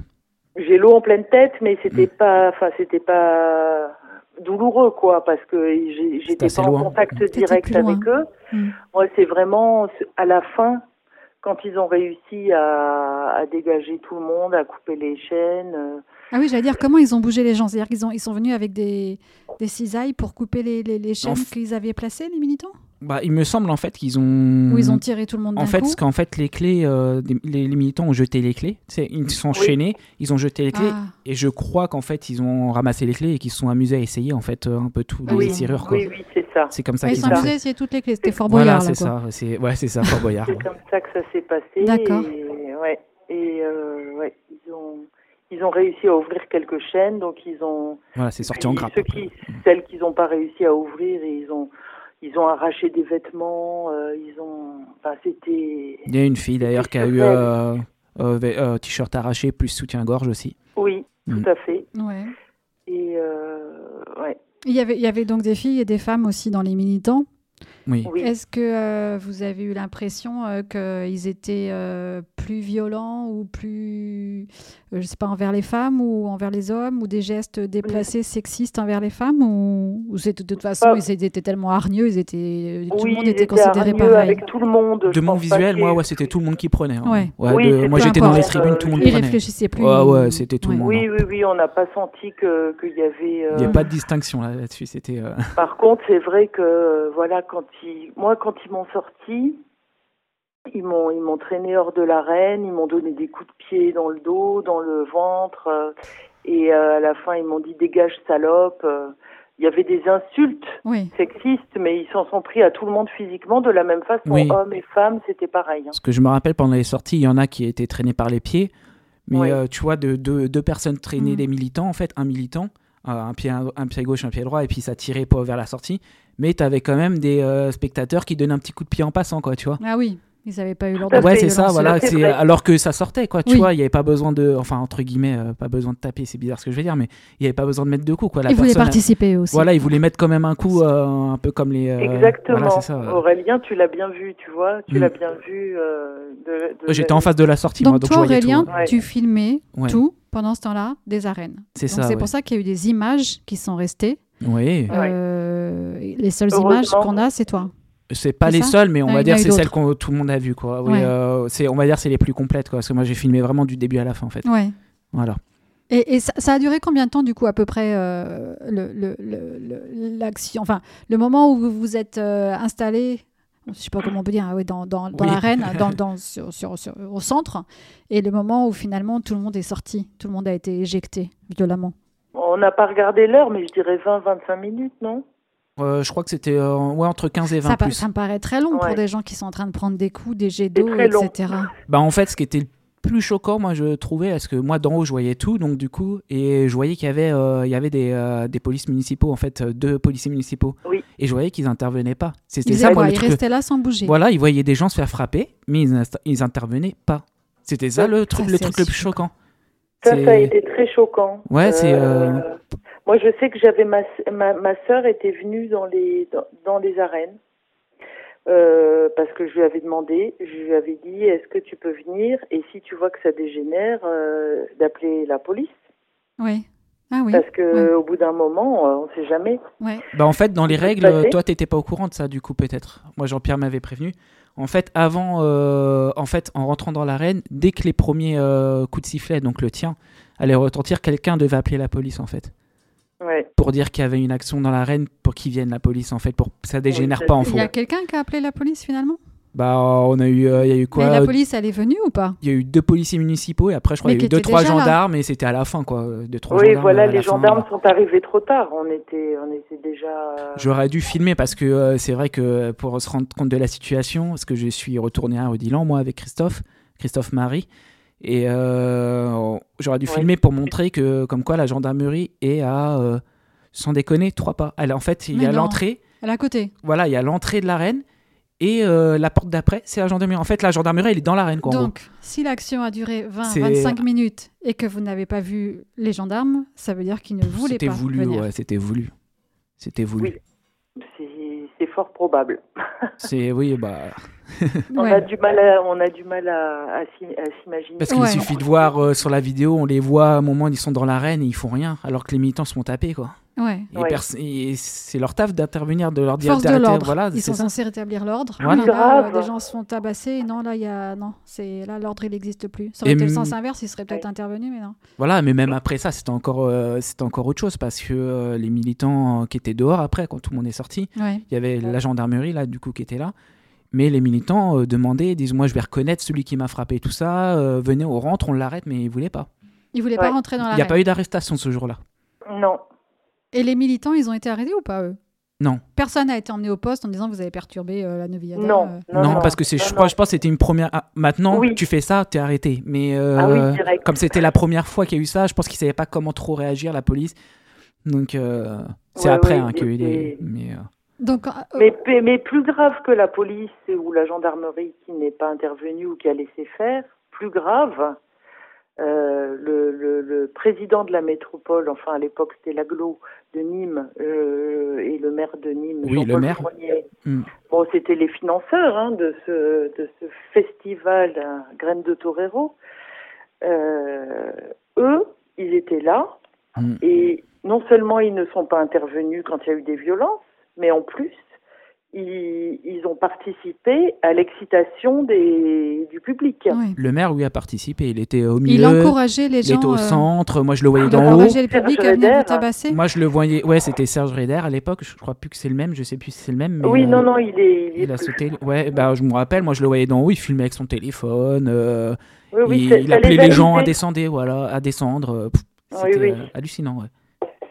J'ai l'eau en pleine tête, mais c'était Mm. pas, enfin c'était pas douloureux quoi, parce que j'étais pas en contact direct avec eux. Mm. Moi, c'est vraiment à la fin quand ils ont réussi à, à dégager tout le monde, à couper les chaînes. Ah oui, j'allais dire, comment ils ont bougé les gens? C'est-à-dire qu'ils ont, ils sont venus avec des, des cisailles pour couper les, les, les chaînes f- qu'ils avaient placées, les militants? Bah, il me semble en fait qu'ils ont. Ou ils ont tiré tout le monde En fait, qu'en fait, les clés, euh, les, les militants ont jeté les clés. Sais, ils sont Oui. enchaînés, ils ont jeté les clés. Ah, Et je crois qu'en fait, ils ont ramassé les clés et qu'ils se sont amusés à essayer en fait euh, un peu tout les Oui. serrures. Quoi. Oui, oui, c'est ça. C'est comme ça Ah, ils qu'ils sont ont ça. amusés à essayer toutes les clés. C'était Fort Voilà, Boyard, là, c'est ça. C'est ouais, c'est ça, Fort Boyard. C'est comme ça que ça s'est passé. D'accord. Et, ouais. Et euh, ouais, ils ont ils ont réussi à ouvrir quelques chaînes, donc ils ont Voilà, c'est sorti en grappe. Ceux après. qui, celles qu'ils n'ont pas réussi à ouvrir, et ils ont, ils ont arraché des vêtements. euh, ils ont, enfin, c'était. Il y a une fille d'ailleurs qui a eu euh, euh, euh, t-shirt arraché plus soutien-gorge aussi. Oui, Mm. tout à fait. Ouais. Et euh, ouais, Il y, avait, il y avait donc des filles et des femmes aussi dans les militants. Oui. oui. Est-ce que euh, vous avez eu l'impression euh, qu'ils étaient euh, plus violents ou plus, euh, je sais pas, envers les femmes ou envers les hommes ou des gestes déplacés sexistes envers les femmes ou, ou c'est de toute façon Pas- ils étaient tellement hargneux, ils étaient, tout oui, le monde ils était considéré pareil. avec tout le monde. De mon visuel, moi, ouais, c'était tout le monde qui prenait. hein. Ouais. Oui, de- moi, j'étais dans les tribunes, tout le monde Ils prenait. réfléchissaient plus. Ouais, ils- ouais, c'était tout le monde. Oui, oui, oui, on n'a pas senti que qu'il y avait. Il n'y a pas de distinction là- là-dessus. C'était. euh, Par contre, c'est vrai que voilà, quand moi, quand ils m'ont sorti, ils m'ont, ils m'ont traîné hors de l'arène, ils m'ont donné des coups de pied dans le dos, dans le ventre, euh, et euh, à la fin, ils m'ont dit dégage salope. euh. Il y avait des insultes Oui. sexistes, mais ils s'en sont pris à tout le monde physiquement de la même façon. Oui. Hommes et femmes, c'était pareil. hein. Parce que je me rappelle pendant les sorties, il y en a qui étaient traînés par les pieds. Mais Oui. euh, tu vois, de, de- deux personnes traînées Mhm. des militants, en fait, un militant, euh, un, pied, un, pied gauche, un pied droit, et puis ça tirait pas vers la sortie. Mais tu avais quand même des euh, spectateurs qui donnaient un petit coup de pied en passant, quoi, tu vois. Ah oui, ils n'avaient pas eu leur droit Ouais, de c'est ça, voilà. Alors que ça sortait, quoi. Tu Oui. vois, il n'y avait pas besoin de. Enfin, entre guillemets, euh, pas besoin de taper, c'est bizarre ce que je vais dire, mais il n'y avait pas besoin de mettre deux coups, quoi. La Ils voulaient participer aussi. Voilà, ils voulaient mettre quand même un coup, euh, un peu comme les. euh, Exactement. Voilà, c'est ça. Aurélien, tu l'as bien vu, tu vois, tu Mm. l'as bien vu. euh, de- de- J'étais en face de la sortie, Donc, moi, donc toi, je voyais Aurélien, tout. Ouais. tu filmais Ouais. tout pendant ce temps-là des arènes. C'est ça. c'est ouais. pour ça qu'il y a eu des images qui sont restées. Oui. Euh, les seules images qu'on a, c'est toi. C'est pas les seules, mais on Ah, va dire c'est celles que tout le monde a vues, quoi. Oui, Ouais. euh, c'est, on va dire c'est les plus complètes, quoi. Parce que moi j'ai filmé vraiment du début à la fin, en fait. Ouais. Voilà. Et, et ça, ça a duré combien de temps, du coup, à peu près, euh, le- le- le- le- l'action Enfin, le moment où vous vous êtes euh, installé, je sais pas comment on peut dire, ah ouais, dans, dans, dans Oui. l'arène, *laughs* dans, dans, sur, sur- sur- au centre, et le moment où finalement tout le monde est sorti, tout le monde a été éjecté violemment. On n'a pas regardé l'heure, mais je dirais 20-25 minutes, non? Euh, je crois que c'était euh, ouais, entre 15 et 20 Ça, plus. ça me paraît très long pour des gens qui sont en train de prendre des coups, des jets d'eau, etc. Bah, en fait, ce qui était le plus choquant, moi, je trouvais, parce que moi, d'en haut, je voyais tout, donc du coup, et je voyais qu'il y avait, euh, il y avait des, euh, des polices municipaux, en fait, euh, deux policiers municipaux. Oui. Et je voyais qu'ils intervenaient pas. C'était Ils ça, moi, le Ils truc. restaient là sans bouger. Voilà, ils voyaient des gens se faire frapper, mais ils, ils intervenaient pas. C'était ça Ça, le truc, ça, le c'est truc le plus choquant. Ça, ça a été très choquant. Ouais, c'est, euh, Moi, je sais que j'avais ma, ma, ma sœur était venue dans les, dans, dans les arènes euh, parce que je lui avais demandé, je lui avais dit, est-ce que tu peux venir? Et si tu vois que ça dégénère, euh, d'appeler la police Oui. Ah oui. parce que ouais. au bout d'un moment, euh, on sait jamais. Ouais. Bah en fait, dans les règles, toi, t'étais pas au courant de ça, du coup, peut-être. Moi, Jean-Pierre m'avait prévenu. En fait, avant, euh, en fait, en rentrant dans l'arène, dès que les premiers euh, coups de sifflet, donc le tien, allaient retentir, quelqu'un devait appeler la police, en fait. Ouais. pour dire qu'il y avait une action dans l'arène pour qu'ils viennent la police en fait pour ça dégénère pas en c'est- Il faux. y a quelqu'un qui a appelé la police finalement? Bah on a eu euh, il y a eu quoi? Mais la police, elle est venue ou pas? Il y a eu deux policiers municipaux et après je crois il y a eu deux trois là. gendarmes et c'était à la fin quoi, deux trois Oui, gendarmes. voilà, les fin. gendarmes sont arrivés trop tard. On était, on était déjà. euh, J'aurais dû filmer parce que euh, c'est vrai que pour se rendre compte de la situation, parce que je suis retourné à Rodilan, moi, avec Christophe, Christophe Marie, et euh, j'aurais dû Ouais. filmer pour montrer que, comme quoi, la gendarmerie est à, euh, sans déconner, trois pas. Elle, en fait, il y a l'entrée, Elle est à côté. voilà, il y a l'entrée de l'arène, et euh, la porte d'après, c'est la gendarmerie. En fait, la gendarmerie, elle est dans l'arène, quoi. Donc, si l'action a duré C'est- 20-25 minutes et que vous n'avez pas vu les gendarmes, ça veut dire qu'ils ne voulaient C'était pas voulu, venir. ouais, c'était voulu. C'était voulu. Oui. C'est fort probable. C'est, oui, bah. On Ouais. a du mal à, on a du mal à, à s'y- à s'imaginer. Parce qu'il Ouais. suffit de voir euh, sur la vidéo, on les voit à un moment, ils sont dans l'arène et ils font rien, alors que les militants se font taper, quoi. Ouais. Et, Ouais. pers- et c'est leur taf d'intervenir, de leur dire Force de l'ordre. Voilà, Ils sont censés rétablir l'ordre. Voilà. Et là, Grave. euh, des gens se font tabasser. Et non, là, il y a... non, c'est là l'ordre, il n'existe plus. Ça aurait Et été le sens inverse, il serait peut-être Ouais. intervenu, mais non. Voilà, mais même après ça, c'était encore, euh, c'était encore autre chose parce que euh, les militants qui étaient dehors après, quand tout le monde est sorti, Ouais. il y avait Ouais. la gendarmerie là, du coup, qui était là. Mais les militants euh, demandaient, disent moi je vais reconnaître celui qui m'a frappé, tout ça. euh, venez, on rentre, on l'arrête, mais ils voulaient pas. Ils voulaient Ouais. pas rentrer dans Il la n'y a pas eu d'arrestation ce jour-là. Non. Et les militants, ils ont été arrêtés ou pas, eux? Non. Personne n'a été emmené au poste en disant vous avez perturbé euh, la Noviada. Non. euh. Non, parce que c'est, je, crois, non. je pense que c'était une première. ah, maintenant, Oui. tu fais ça, t'es arrêté. Mais euh, Ah oui, comme c'était la première fois qu'il y a eu ça, je pense qu'ils savaient pas comment trop réagir la police. Donc euh, c'est Ouais, après ouais, hein, qu'il y a eu des. Mais euh, Donc, euh, Mais, plus grave que la police ou la gendarmerie qui n'est pas intervenue ou qui a laissé faire, plus grave, euh, le, le- le président de la métropole, enfin à l'époque c'était l'aglo de Nîmes euh, et le maire de Nîmes, Oui, le Jean-Paul maire. Fournier. Hmm. Bon, c'était les financeurs hein, de, ce, de ce festival Graines de Torero. Euh, eux, ils étaient là Hmm. et non seulement ils ne sont pas intervenus quand il y a eu des violences, mais en plus, ils, ils ont participé à l'excitation des, du public. le maire, lui, a participé. Il était au il milieu. encourageait les il gens. était au euh, centre. Moi, je le voyais il d'en haut. encourageait le public à venir vous tabasser. Moi, je le voyais. Ouais, c'était Serge Reder à l'époque. Je crois plus que c'est le même. Je sais plus si c'est le même. Mais, oui, euh, non, non, il est. Il, est Il a plus. sauté. Ouais, bah, je me rappelle. Moi, je le voyais d'en haut. Il filmait avec son téléphone. euh, Oui, oui, il, il appelait les les gens à descendre. Voilà, à descendre. pff, Oui, C'était oui. hallucinant. Ouais.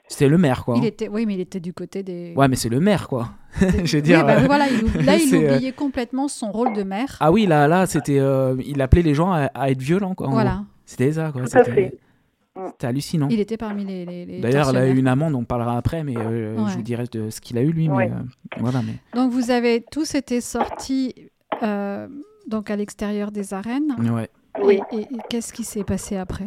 C'était le maire, quoi. Il était, oui, mais il était du côté des. Ouais, mais c'est le maire, quoi. *laughs* des- je veux Oui, dire, bah, euh, voilà, il là, *laughs* il euh, oubliait complètement son rôle de maire. Ah oui, là, là, c'était. euh, il appelait les gens à, à être violents, quoi. voilà. C'était ça, quoi. C'était hallucinant. Il était parmi les. les- les D'ailleurs, il a eu une amende, on parlera après, mais euh, Ouais. je vous dirai de ce qu'il a eu, lui. Ouais. Mais, euh, voilà, mais... Donc, vous avez tous été sortis euh, donc à l'extérieur des arènes. Ouais. Oui. Et, et- et qu'est-ce qui s'est passé après?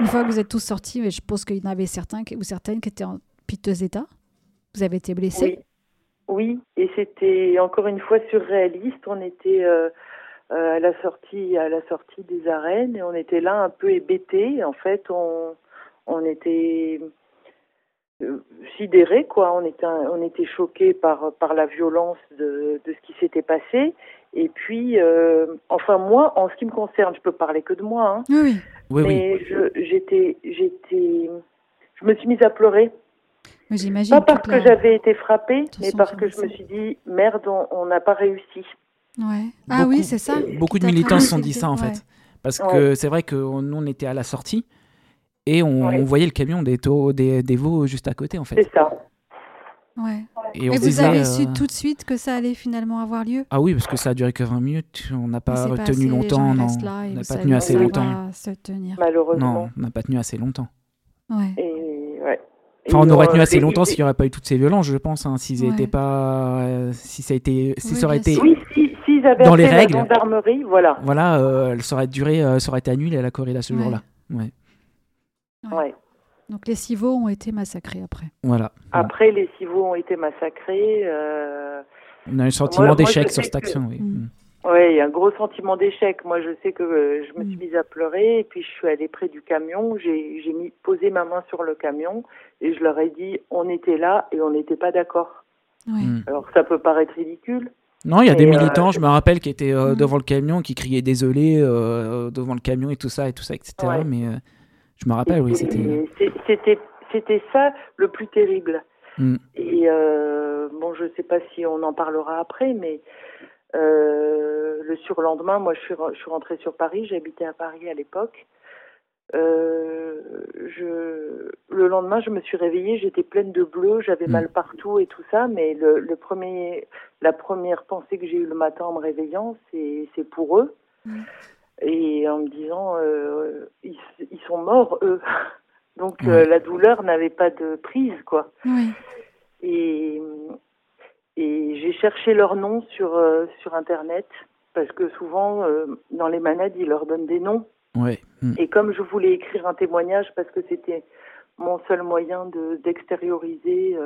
Une fois que vous êtes tous sortis, mais je pense qu'il y en avait certains ou certaines qui étaient en piteux état. Vous avez été blessés? Oui. Oui, et c'était encore une fois surréaliste. On était euh, euh, à la sortie, à la sortie des arènes, et on était là un peu hébétés. En fait, on, on était sidérés, quoi. On était, on était choqués par par la violence de, de ce qui s'était passé. Et puis, euh, enfin moi, en ce qui me concerne, je peux parler que de moi. Hein, Oui, oui. Mais j'étais, j'étais, je me suis mise à pleurer. Mais j'imagine. Pas parce que j'avais été frappée, mais parce que je me suis dit, merde, on- n'a pas réussi. Ouais. Ah Beaucoup- oui, c'est ça. Beaucoup de militants se sont *laughs* dit ça, en ouais. fait. Parce que c'est vrai que nous, on était à la sortie et on, Ouais. on voyait le camion des, taureaux- des, des veaux juste à côté, en fait. C'est ça. Ouais. Et on Et se vous avez euh, su tout de suite que ça allait finalement avoir lieu? Ah oui, parce que ça a duré que 20 minutes. On n'a pas gens, longtemps. on n'a pas tenu assez longtemps. va se tenir. Malheureusement. Non, on n'a pas tenu assez longtemps. Ouais. Et, ouais. Enfin, on aurait tenu assez longtemps s'il n'y aurait pas eu toutes ces violences, je pense. Hein, s'ils Ouais. étaient pas, euh, si ça a été, si Oui, ça aurait été. Oui, si, s'ils avaient Dans les règles. la gendarmerie, voilà. voilà, euh, ça aurait duré, euh, ça aurait été annulé à la corrida ce Ouais. jour-là. Ouais. Ouais. Donc les civeaux ont été massacrés après. Voilà. Après, les civeaux ont été massacrés. Euh... On a un sentiment d'échec sur cette que- action. Oui. Mm. Ouais, un gros sentiment d'échec. Moi, je sais que euh, je me suis Mm. mise à pleurer et puis je suis allée près du camion. J'ai mis posé ma main sur le camion et je leur ai dit on était là et on n'était pas d'accord. Mm. Alors ça peut paraître ridicule. Non, il y a Et, des euh, militants, je me rappelle, qui étaient euh, Mm. devant le camion, qui criaient désolé euh, devant le camion et tout ça, et tout ça, etc. Ouais. Mais euh, je me rappelle, oui, c'était. C'était c'était ça le plus terrible. Mm. Et euh, bon, je sais pas si on en parlera après, mais euh, le surlendemain, moi, je suis, re- je suis rentrée sur Paris. J'habitais à Paris à l'époque. Euh, je, le lendemain, je me suis réveillée, j'étais pleine de bleu, j'avais Mm. mal partout et tout ça, mais le, le premier, la première pensée que j'ai eue le matin en me réveillant, c'est c'est pour eux. Mm. Et en me disant, euh, ils, ils sont morts, eux. *laughs* Donc euh, la douleur n'avait pas de prise, quoi. Oui. Et, et j'ai cherché leur nom sur, euh, sur Internet, parce que souvent, dans les manades, ils leur donnent des noms. Ouais. Mm. Et comme je voulais écrire un témoignage parce que c'était mon seul moyen de d'extérioriser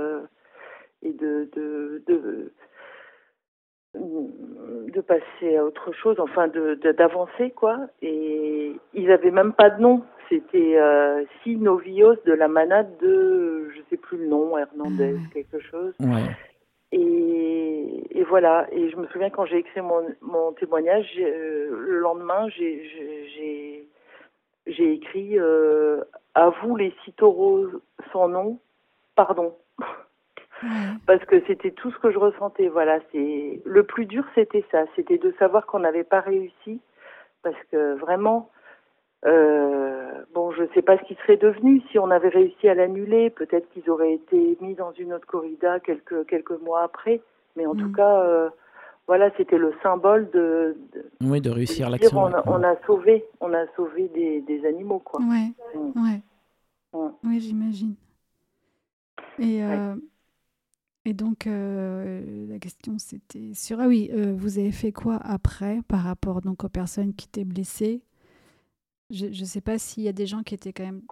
et de de, de de passer à autre chose, enfin de de- d'avancer quoi. Et ils avaient même pas de nom. C'était euh, Si Novios de la manade de je sais plus le nom Hernandez Ah quelque chose. Ouais. Et, et voilà. Et je me souviens quand j'ai écrit mon, mon témoignage, euh, le lendemain, j'ai- j'ai j'ai- j'ai écrit euh, À vous les six taureaux sans nom, pardon. Ouais. Parce que c'était tout ce que je ressentais. Voilà. c'est Le plus dur, c'était ça. C'était de savoir qu'on n'avait pas réussi. Parce que vraiment. euh, bon, je ne sais pas ce qui serait devenu si on avait réussi à l'annuler. Peut-être qu'ils auraient été mis dans une autre corrida quelques quelques mois après. Mais en Mm. tout cas, euh, voilà, c'était le symbole de, de- Oui, de réussir l'action. on, a, on a sauvé, on a sauvé des, des animaux, quoi. Ouais. Mm. Ouais. Mm. Oui, j'imagine. Et, euh, et donc, euh, la question, c'était sur... Ah oui, euh, vous avez fait quoi après par rapport donc, aux personnes qui étaient blessées? Je ne sais pas s'il y a des gens qui étaient quand même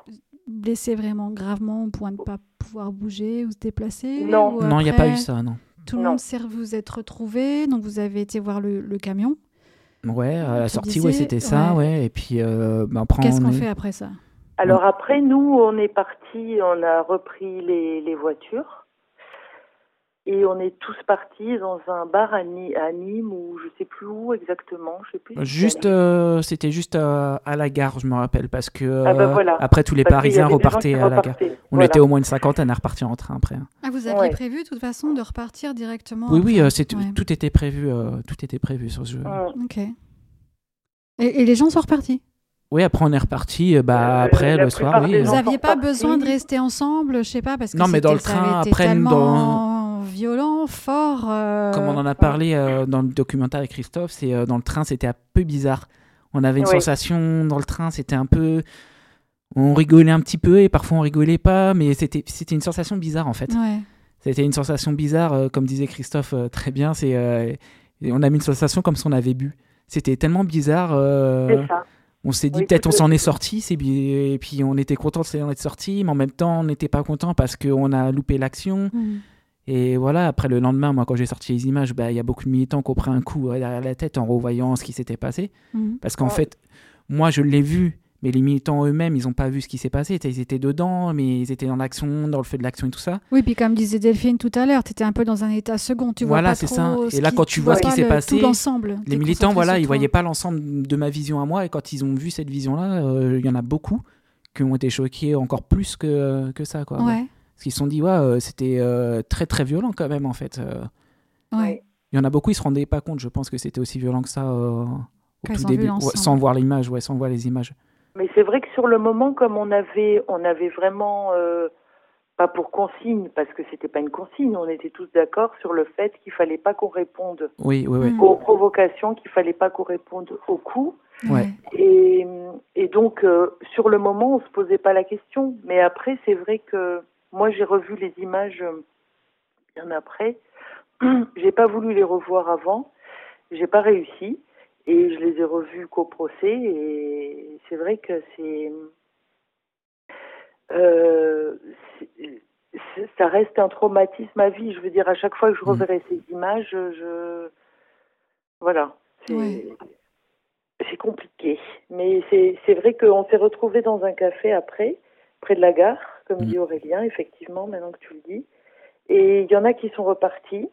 blessés vraiment gravement au point de ne pas pouvoir bouger ou se déplacer Non. ou Non, il n'y a pas eu ça, non. Tout le Non. monde s'est vous êtes retrouvés, donc vous avez été voir le, le camion? Ouais, à la sortie, disais, ouais, c'était ça, ouais. ouais. Et puis, euh, bah, après, Qu'est-ce on qu'on fait après ça? Alors après, nous, on est partis, on a repris les, les voitures et on est tous partis dans un bar à, Nîmes ou je sais plus où exactement, je sais plus. Juste, euh, c'était juste euh, à la gare, je me rappelle, parce que Ah bah euh, voilà. après tous les Parce Parisiens repartaient à la gare. On Voilà. était au moins une cinquantaine à repartir en train après. hein. Ah, vous aviez Ouais. prévu de toute façon de repartir directement Oui, oui, après euh, c'est Ouais. tout était prévu, euh, tout était prévu sur ce jeu. Ok. Et, et les gens sont repartis? Oui, après on est reparti. bah Euh, après le soir, oui. euh. Vous n'aviez pas besoin de rester ensemble, je sais pas, parce que Non, mais dans le train, après, tellement violent, fort. euh, Comme on en a parlé euh, dans le documentaire avec Christophe, c'est euh, dans le train, c'était un peu bizarre. On avait une Oui. sensation dans le train, c'était un peu. On rigolait un petit peu et parfois on rigolait pas, mais c'était c'était une sensation bizarre en fait. Ouais. C'était une sensation bizarre, euh, comme disait Christophe euh, très bien. C'est euh, et on a mis une sensation comme si on avait bu. C'était tellement bizarre. euh, on s'est dit Oui, peut-être on s'en est sorti, c'est et puis on était content de s'en être sorti, mais en même temps on n'était pas content parce qu'on a loupé l'action. Mhm. Et voilà, après le lendemain, moi quand j'ai sorti les images, bah, il y a beaucoup de militants qui ont pris un coup euh, derrière la tête en revoyant ce qui s'était passé. Mhm. Parce qu'en Ouais. fait, moi je l'ai vu, mais les militants eux-mêmes, ils n'ont pas vu ce qui s'est passé. Ils étaient dedans, mais ils étaient dans l'action, dans le feu de l'action et tout ça. Oui, puis comme disait Delphine tout à l'heure, tu étais un peu dans un état second. Tu vois Voilà, c'est ça. Et là, qui- quand tu vois ce qui s'est le- passé, l'ensemble. Les militants, voilà, ils toi. voyaient pas l'ensemble de ma vision à moi. Et quand ils ont vu cette vision-là, euh, il y en a beaucoup qui ont été choqués encore plus que, que ça. Quoi. Ouais. Parce qu'ils se sont dit, ouais, euh, c'était euh, très très violent quand même en fait. Euh, Ouais. Il y en a beaucoup, ils se rendaient pas compte, je pense que c'était aussi violent que ça euh, au Quand tout début. Ouais, sans voir l'image, ouais, sans voir les images. Mais c'est vrai que sur le moment, comme on avait, on avait vraiment, euh, pas pour consigne, parce que c'était pas une consigne, on était tous d'accord sur le fait qu'il fallait pas qu'on réponde Oui, oui, oui. Mm. aux provocations, qu'il fallait pas qu'on réponde aux coups. Ouais. Et, et donc, euh, sur le moment, on se posait pas la question. Mais après, c'est vrai que moi, j'ai revu les images euh, bien après. *clears throat* j'ai pas voulu les revoir avant. J'ai pas réussi. Et je les ai revues qu'au procès. Et c'est vrai que c'est. Euh, c'est- ça reste un traumatisme à vie. Je veux dire, à chaque fois que je Mm. reverrai ces images, je. Voilà. C'est compliqué. Mais c'est vrai qu'on s'est retrouvés dans un café après, près de la gare, comme Mm. dit Aurélien, effectivement, maintenant que tu le dis. Et il y en a qui sont repartis.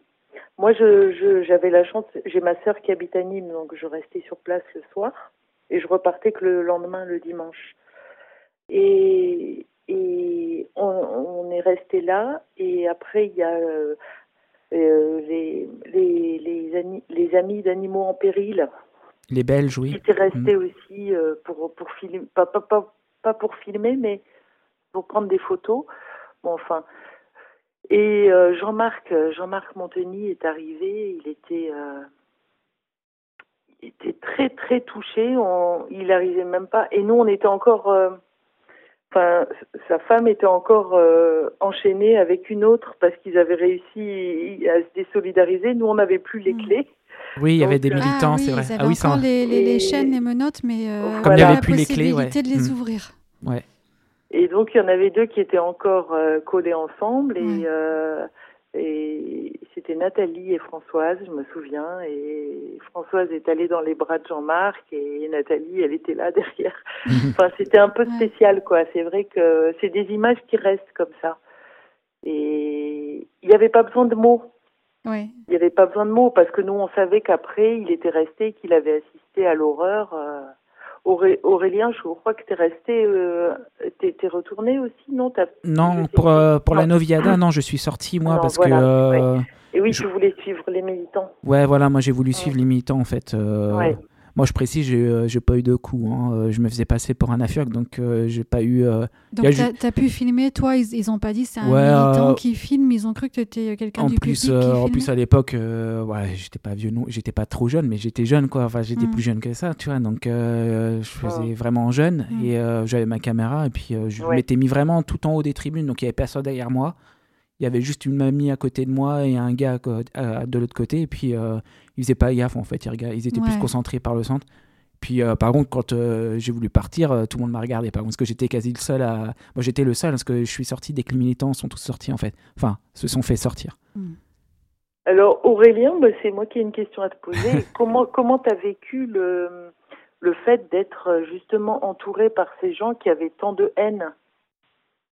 Moi, je je- j'avais la chance, j'ai ma sœur qui habite à Nîmes, donc je restais sur place le soir. Et je repartais que le lendemain, le dimanche. Et, et on, est resté là. Et après, il y a euh, euh, les, les, les, les amis d'animaux en péril. Les Belges, oui. Qui étaient restés mm. aussi pour, pour filmer, pas, pas, pas, pas, pour filmer, mais pour prendre des photos. Bon, enfin. Et Jean-Marc, Jean-Marc Monteny est arrivé. Il était était très très touché. On, il n'arrivait même pas. Et nous, on était encore. Euh, enfin, sa femme était encore euh, enchaînée avec une autre parce qu'ils avaient réussi à se désolidariser. Nous, on n'avait plus les hmm. clés. Oui, il y avait des militants, ah c'est vrai. ah oui, ça... les, les, les, chaînes, les menottes, mais euh, comme il n'y avait plus les clés, ouais. de les hmm. ouvrir. Ouais. Et donc, il y en avait deux qui étaient encore collés ensemble et. Et c'était Nathalie et Françoise, je me souviens. Et Françoise est allée dans les bras de Jean-Marc et Nathalie, elle était là *laughs* derrière. *laughs* enfin, c'était un peu spécial, quoi. C'est vrai que c'est des images qui restent comme ça. Et il n'y avait pas besoin de mots. Oui. Il n'y avait pas besoin de mots parce que nous, on savait qu'après, il était resté, qu'il avait assisté à l'horreur. Euh, Aurélien, je crois que tu es resté, euh, tu es, retourné aussi, non? Non, pour, euh, pour la Noviada, non, je suis sorti moi parce que. Euh, Et oui, je... tu voulais suivre les militants. Ouais, voilà, moi j'ai voulu suivre les militants en fait. Ouais. Moi, je précise, j'ai n'ai pas eu de coups. Hein. Euh, je me faisais passer pour un affaire, donc euh, j'ai pas eu. Euh, donc, tu as, pu filmer, toi, ils, ont pas dit c'est un militant qui filme, ils ont cru que tu étais quelqu'un du plus, public. Qui en plus, à l'époque, ouais, j'étais pas vieux, j'étais pas trop jeune, mais j'étais jeune, quoi. Enfin, j'étais hmm. plus jeune que ça, tu vois. Donc, je faisais vraiment jeune hmm. et j'avais ma caméra et puis je m'étais mis vraiment tout en haut des tribunes, donc il y avait personne derrière moi il y avait juste une mamie à côté de moi et un gars de l'autre côté et puis euh, ils faisaient pas gaffe en fait ils, étaient plus concentrés par le centre puis euh, par contre, quand euh, j'ai voulu partir, euh, tout le monde m'a regardé. Par contre, parce que j'étais quasi le seul à. Moi, j'étais le seul parce que je suis sorti dès que les militants sont tous sortis en fait. Enfin, se sont fait sortir. Hmm. Alors Aurélien, bah, c'est moi qui ai une question à te poser. *laughs* comment comment t'as vécu le le fait d'être justement entouré par ces gens qui avaient tant de haine?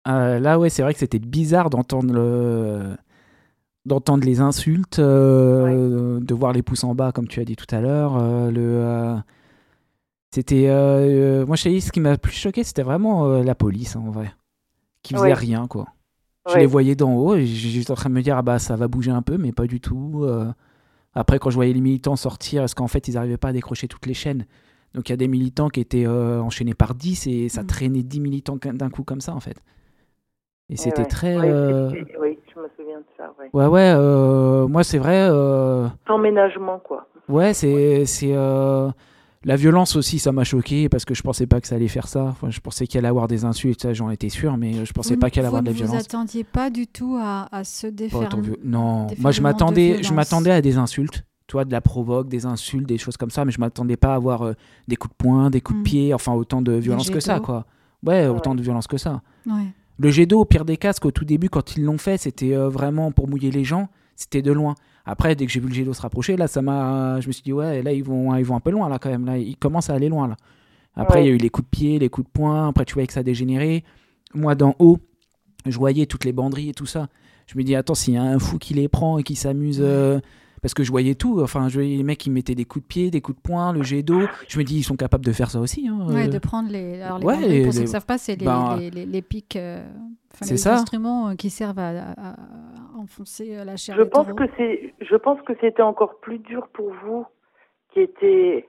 Là, ouais, c'est vrai que c'était bizarre d'entendre le d'entendre les insultes, de voir les pouces en bas, comme tu as dit tout à l'heure, le c'était. Euh, euh, moi, chez ce qui m'a plus choqué, c'était vraiment euh, la police, hein, en vrai. Qui faisait rien, quoi. Je les voyais d'en haut et j'étais en train de me dire, ah bah ça va bouger un peu, mais pas du tout. Après, quand je voyais les militants sortir, est-ce qu'en fait, ils n'arrivaient pas à décrocher toutes les chaînes? Donc, il y a des militants qui étaient enchaînés par 10 et ça mm. traînait 10 militants d'un coup comme ça, en fait. Et c'était très. Oui, je me souviens de ça. Ouais, ouais, moi, c'est vrai. Sans ménagement, quoi. Ouais, c'est. c'est la violence aussi, ça m'a choqué parce que je pensais pas que ça allait faire ça. Enfin, je pensais qu'il allait avoir des insultes, ça j'en étais sûr, mais je pensais pas qu'il allait avoir de la violence. Vous attendiez pas du tout à, à se défaire. Non, moi je m'attendais, je m'attendais à des insultes, toi, de la provoque, des insultes, des choses comme ça, mais je m'attendais pas à avoir euh, des coups de poing, des coups de mm. pied, enfin autant de violence que ça, quoi. Ouais, autant de violence que ça. Le jet d'eau, au pire des casques, au tout début, quand ils l'ont fait, c'était euh, vraiment pour mouiller les gens, c'était de loin. Après, dès que j'ai vu le jet se rapprocher, là, ça m'a, je me suis dit ouais, là ils vont, ils vont un peu loin là quand même. Là, ils commencent à aller loin là. Après, il y a eu les coups de pied, les coups de poing. Après, tu voyais que ça dégénérait. Moi, d'en haut, je voyais toutes les banderies et tout ça. Je me dis attends, s'il y a un fou qui les prend et qui s'amuse. Euh, parce que je voyais tout. Enfin, je voyais les mecs qui mettaient des coups de pied, des coups de poing, le jet d'eau. Je me dis, ils sont capables de faire ça aussi. Hein. Ouais, de prendre les. Alors, les ouais, pour ceux qui ne savent pas, c'est les, ben, les, les, pics. Euh, c'est les ça. instruments euh, qui servent à, enfoncer euh, la chair. Je pense que c'est. Je pense que c'était encore plus dur pour vous, qui étiez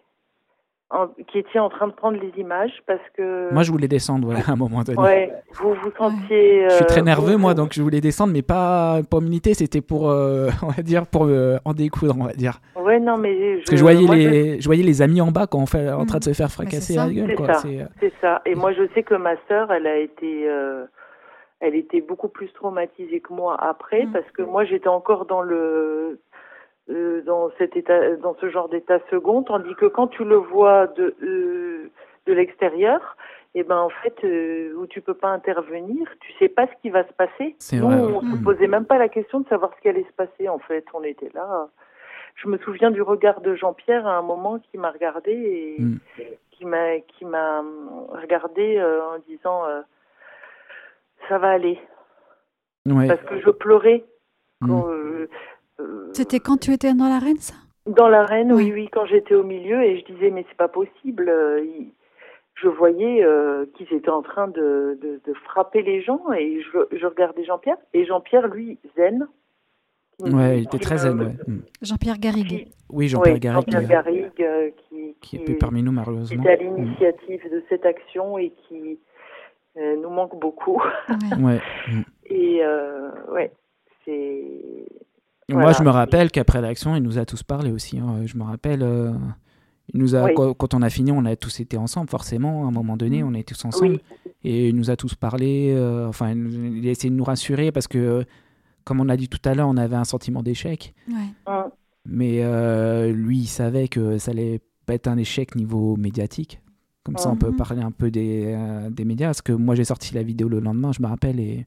qui étiez en train de prendre les images parce que. Moi, je voulais descendre, ouais, *laughs* à un moment donné. Ouais, vous vous sentiez. je suis très euh, nerveux, moi, donc je voulais descendre, mais pas pour militer, c'était pour, euh, *laughs* on va dire, pour euh, en découdre, on va dire. Ouais, non, mais. Je... Parce que je voyais, les... Je... voyais les amis en bas quand on fait, en train de se faire fracasser la gueule, quoi. C'est ça. Et moi, je sais que ma sœur, elle a été. Elle était beaucoup plus traumatisée que moi après, mm. parce que moi j'étais encore dans le euh, dans cet état, dans ce genre d'état second, tandis que quand tu le vois de euh, de l'extérieur, et eh ben en fait euh, où tu peux pas intervenir, tu sais pas ce qui va se passer. Nous, on se posait même pas la question de savoir ce qui allait se passer. En fait, on était là. Je me souviens du regard de Jean-Pierre à un moment qui m'a regardé et mm. qui m'a qui m'a regardé en disant ça va aller. Parce que je pleurais. Mm. Quand, euh, C'était quand tu étais dans l'arène, ça? Dans l'arène, oui, oui, quand j'étais au milieu et je disais mais c'est pas possible. Euh, je voyais euh, qu'ils étaient en train de, de, de, frapper les gens et je, je regardais Jean-Pierre et Jean-Pierre lui zen. Ouais, il était très zen. Ouais. Mm. Jean-Pierre Garrigue. Oui, Jean-Pierre Garrigue. Jean-Pierre Garrigue euh, qui, qui, qui, est parmi nous malheureusement. Qui est à l'initiative de cette action et qui euh, nous manque beaucoup. Ouais. ouais. *laughs* Et euh, ouais, c'est. Moi, je me rappelle qu'après l'action, il nous a tous parlé aussi. Hein. Je me rappelle, euh, il nous a, oui. quand, on a fini, on a tous été ensemble, forcément. À un moment donné, on était tous ensemble. Oui. Et il nous a tous parlé. Euh, enfin, il a essayé de nous rassurer parce que, comme on a dit tout à l'heure, on avait un sentiment d'échec. Ouais. Mais euh, lui, il savait que ça allait pas être un échec niveau médiatique. Comme ça, on peut parler un peu des, euh, des médias. Parce que moi, j'ai sorti la vidéo le lendemain, je me rappelle, et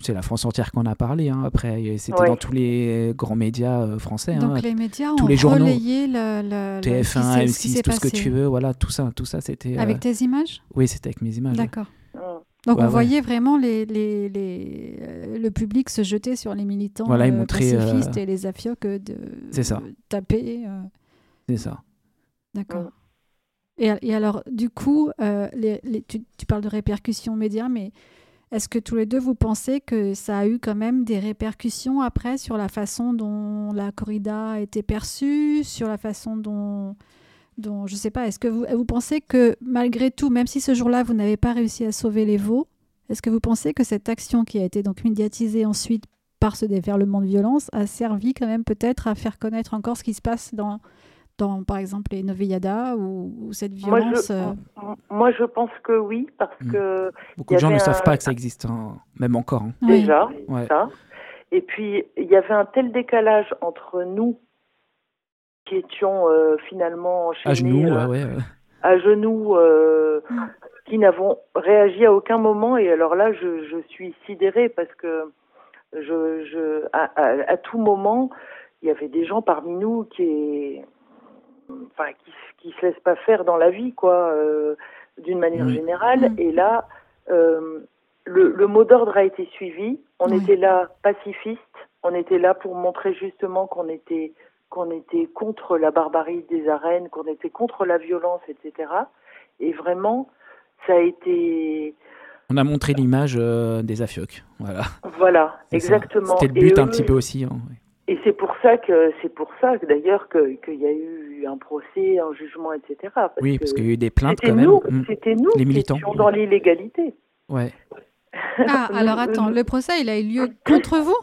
c'est la France entière qu'on a parlé. Hein. Après, c'était Ouais. dans tous les grands médias euh, français. Donc hein. les médias tous ont les journaux. relayé le, le- le- ce qui TF1, s'est- ce qui M6, s'est tout ce que tu veux. Voilà, tout ça, tout ça, c'était. euh, Avec tes images? Oui, c'était avec mes images. D'accord. Donc Ouais, on ouais. voyait vraiment les, les, les, euh, le public se jeter sur les militants Voilà, ils euh, montraient, euh, pacifistes et les afioques de C'est ça. de taper. euh, C'est ça. D'accord. Et, et alors, du coup, euh, les, les- tu, tu parles de répercussions médias, mais est-ce que tous les deux, vous pensez que ça a eu quand même des répercussions après sur la façon dont la corrida a été perçue, sur la façon dont, je sais pas, est-ce que vous, vous pensez que malgré tout, même si ce jour-là, vous n'avez pas réussi à sauver les veaux, est-ce que vous pensez que cette action qui a été donc médiatisée ensuite par ce déferlement de violence a servi quand même peut-être à faire connaître encore ce qui se passe dans, dans par exemple, les Novelladas ou, ou cette Moi je, violence euh, moi, je pense que oui, parce Mm. que Beaucoup de gens ne savent pas que ça existe, hein, même encore. hein. oui. déjà, Ouais. ça. Et puis, il y avait un tel décalage entre nous qui étions euh, finalement enchaînés À genoux, euh, ouais, ouais. ouais. à genoux, euh, qui n'avons réagi à aucun moment. Et alors là, je, je suis sidérée parce que je, je, à, à- à tout moment, il y avait des gens parmi nous qui, enfin, qui, qui se laissent pas faire dans la vie, quoi, euh, d'une manière Oui. générale. Mm. Et là, euh, le, le mot d'ordre a été suivi. On Oui. était là pacifiste. On était là pour montrer justement qu'on était qu'on était contre la barbarie des arènes, qu'on était contre la violence, etc. Et vraiment, ça a été, On a montré l'image euh, des afiocs. Voilà. voilà, exactement. C'était le Et but un eux- petit peu aussi. hein. Et c'est pour ça que c'est pour ça que d'ailleurs que- qu'il y a eu un procès, un jugement, etc. Parce Oui, parce qu'il y a eu des plaintes quand même. Mm. c'était nous Les qui militants. étions dans l'illégalité. Ouais. Ah, alors attends, le procès, il a eu lieu contre vous?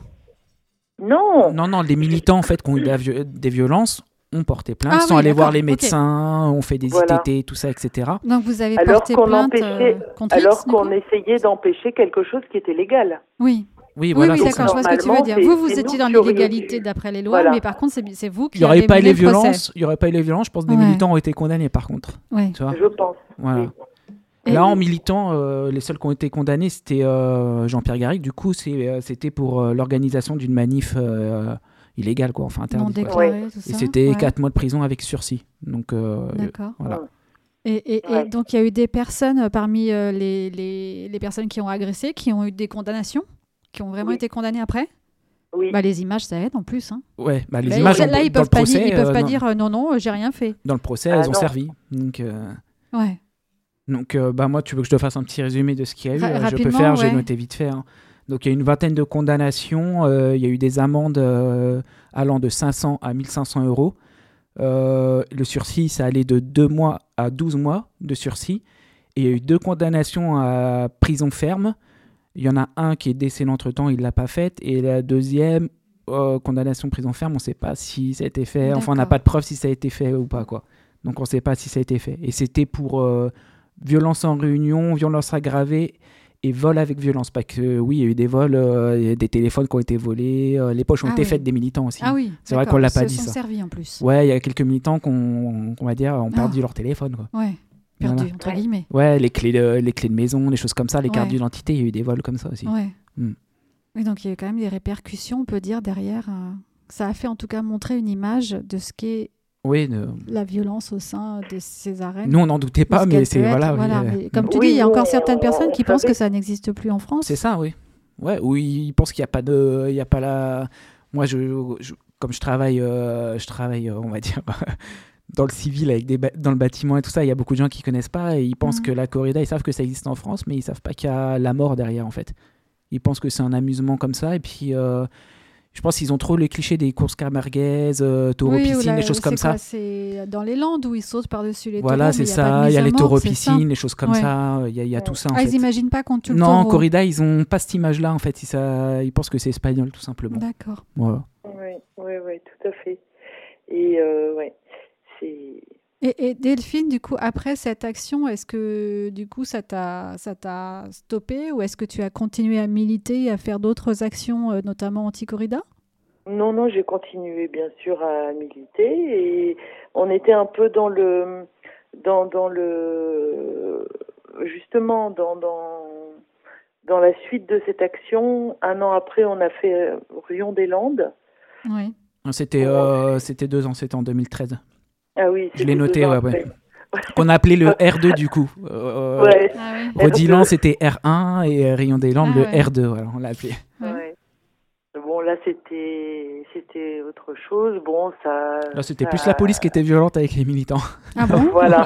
Non, Non, non, les militants en fait qui ont eu des violences ont porté plainte, Ah sont oui, allés voir les médecins, ont fait des Voilà. ITT, tout ça, etc. Donc vous avez Alors porté qu'on plainte empêchait- euh, contre alors qu'on essayait d'empêcher quelque chose qui était légal. Oui, Oui, oui, voilà. oui, c'est d'accord, je vois ce que tu veux dire. Vous, vous étiez dans l'illégalité d'après les lois, Voilà. mais par contre, c'est vous qui Il n'y aurait avez pas eu les violences, il y aurait pas eu les violences, je pense que des Ouais. militants ont été condamnés par contre. Ouais. Tu vois Je pense. Voilà. Et- Là, en militant, euh, les seuls qui ont été condamnés, c'était euh, Jean-Pierre Garrigue. Du coup, euh, c'était pour euh, l'organisation d'une manif euh, illégale, quoi, enfin interdite. déclaré, tout Et ça. c'était ouais. 4 mois de prison avec sursis. Donc, euh, D'accord. voilà. Et, et- et donc, il y a eu des personnes parmi euh, les, les, les personnes qui ont agressé, qui ont eu des condamnations, qui ont vraiment Oui. été condamnées après Oui. bah, Les images, ça aide en plus. Hein. Ouais, bah, les Là, images ils- là, ils peuvent le pas procès, dire, ils peuvent euh, pas non, dire euh, non, non, j'ai rien fait. dans le procès, Ah, elles ont servi. Donc, euh, Ouais. donc euh, bah, moi, tu veux que je te fasse un petit résumé de ce qu'il y a eu Ra- Je peux faire, j'ai ouais. noté vite fait. hein. Donc, il y a eu une vingtaine de condamnations. euh, il y a eu des amendes euh, allant de 500 à 1500 euros. Euh, le sursis, ça allait de 2 mois à 12 mois de sursis. Et il y a eu deux condamnations à prison ferme. Il y en a un qui est décédé entre-temps, il ne l'a pas faite. Et la deuxième, euh, condamnation prison ferme, on ne sait pas si ça a été fait. Enfin, on n'a pas de preuve si ça a été fait ou pas. quoi. Donc, on ne sait pas si ça a été fait. Et c'était pour euh, violence en réunion, violence aggravée et vol avec violence. Pas que, oui, il y a eu des vols, euh, il y a des téléphones qui ont été volés, euh, les poches ont Ah été oui. faites des militants aussi. Ah oui. C'est vrai qu'on l'a ils pas se dit, sont ça. servis en plus. Ouais, il y a quelques militants qu'on, on va dire, ont perdu Ah. leur téléphone. Quoi. Ouais. Perdu, Voilà. entre guillemets. Ouais, les clés, de, les clés de maison, les choses comme ça, les cartes d'identité, il y a eu des vols comme ça aussi. Ouais. Mm. Oui, donc il y a eu quand même des répercussions, on peut dire, derrière. euh, Ça a fait en tout cas montrer une image de ce qu'est Oui, de- la violence au sein de ces arènes. nous on n'en doutait pas, ce mais c'est voilà, euh, comme tu Oui, dis, il y a encore certaines personnes qui pensent que ça n'existe plus en France. c'est ça, oui. Ouais, oui, ils pensent qu'il n'y a pas de, il y a pas la. Moi, je, je- comme je travaille, euh, je travaille, on va dire, *laughs* dans le civil, avec des dans le bâtiment et tout ça, il y a beaucoup de gens qui connaissent pas et ils pensent Mhm. que la corrida, ils savent que ça existe en France, mais ils savent pas qu'il y a la mort derrière en fait. Ils pensent que c'est un amusement comme ça et puis euh, je pense qu'ils ont trop le cliché des courses merguez, euh, taureaux Oui, piscine, des choses c'est comme ça. C'est dans les Landes où ils sautent par-dessus les Voilà, taureaux. c'est pas de ça. Il y a les taureaux c'est piscine, les choses comme Ouais. ça. Il y a, il y a tout ça en Ah, ils fait. n'imaginent pas qu'on tue le Non, taureau. en corrida, ils ont pas cette image-là en fait. Ils, ça, ils pensent que c'est espagnol tout simplement. D'accord. Voilà. Oui, oui, oui, tout à fait. Et euh, ouais, c'est. Et, et Delphine, du coup, après cette action, est-ce que du coup ça t'a ça t'a stoppé ou est-ce que tu as continué à militer, à faire d'autres actions, euh, notamment anti-corrida? Non, non, j'ai continué bien sûr à militer et on était un peu dans le, dans, dans le, justement dans, dans, dans la suite de cette action. Un an après, on a fait Rion des Landes. Oui. C'était euh, c'était deux ans, c'était en 2013. Ah oui, Je l'ai noté, ouais, ouais. Qu'on a appelé le *laughs* R2 du coup. Euh, Ouais, Ah oui. Rodilan c'était R1 et Rayon des Landes Ah le ouais. R2. Voilà, on l'a appelé. Bon, là, c'était, c'était autre chose. Bon, ça. Là, c'était ça- plus la police qui était violente avec les militants. Ah bon *laughs* Voilà.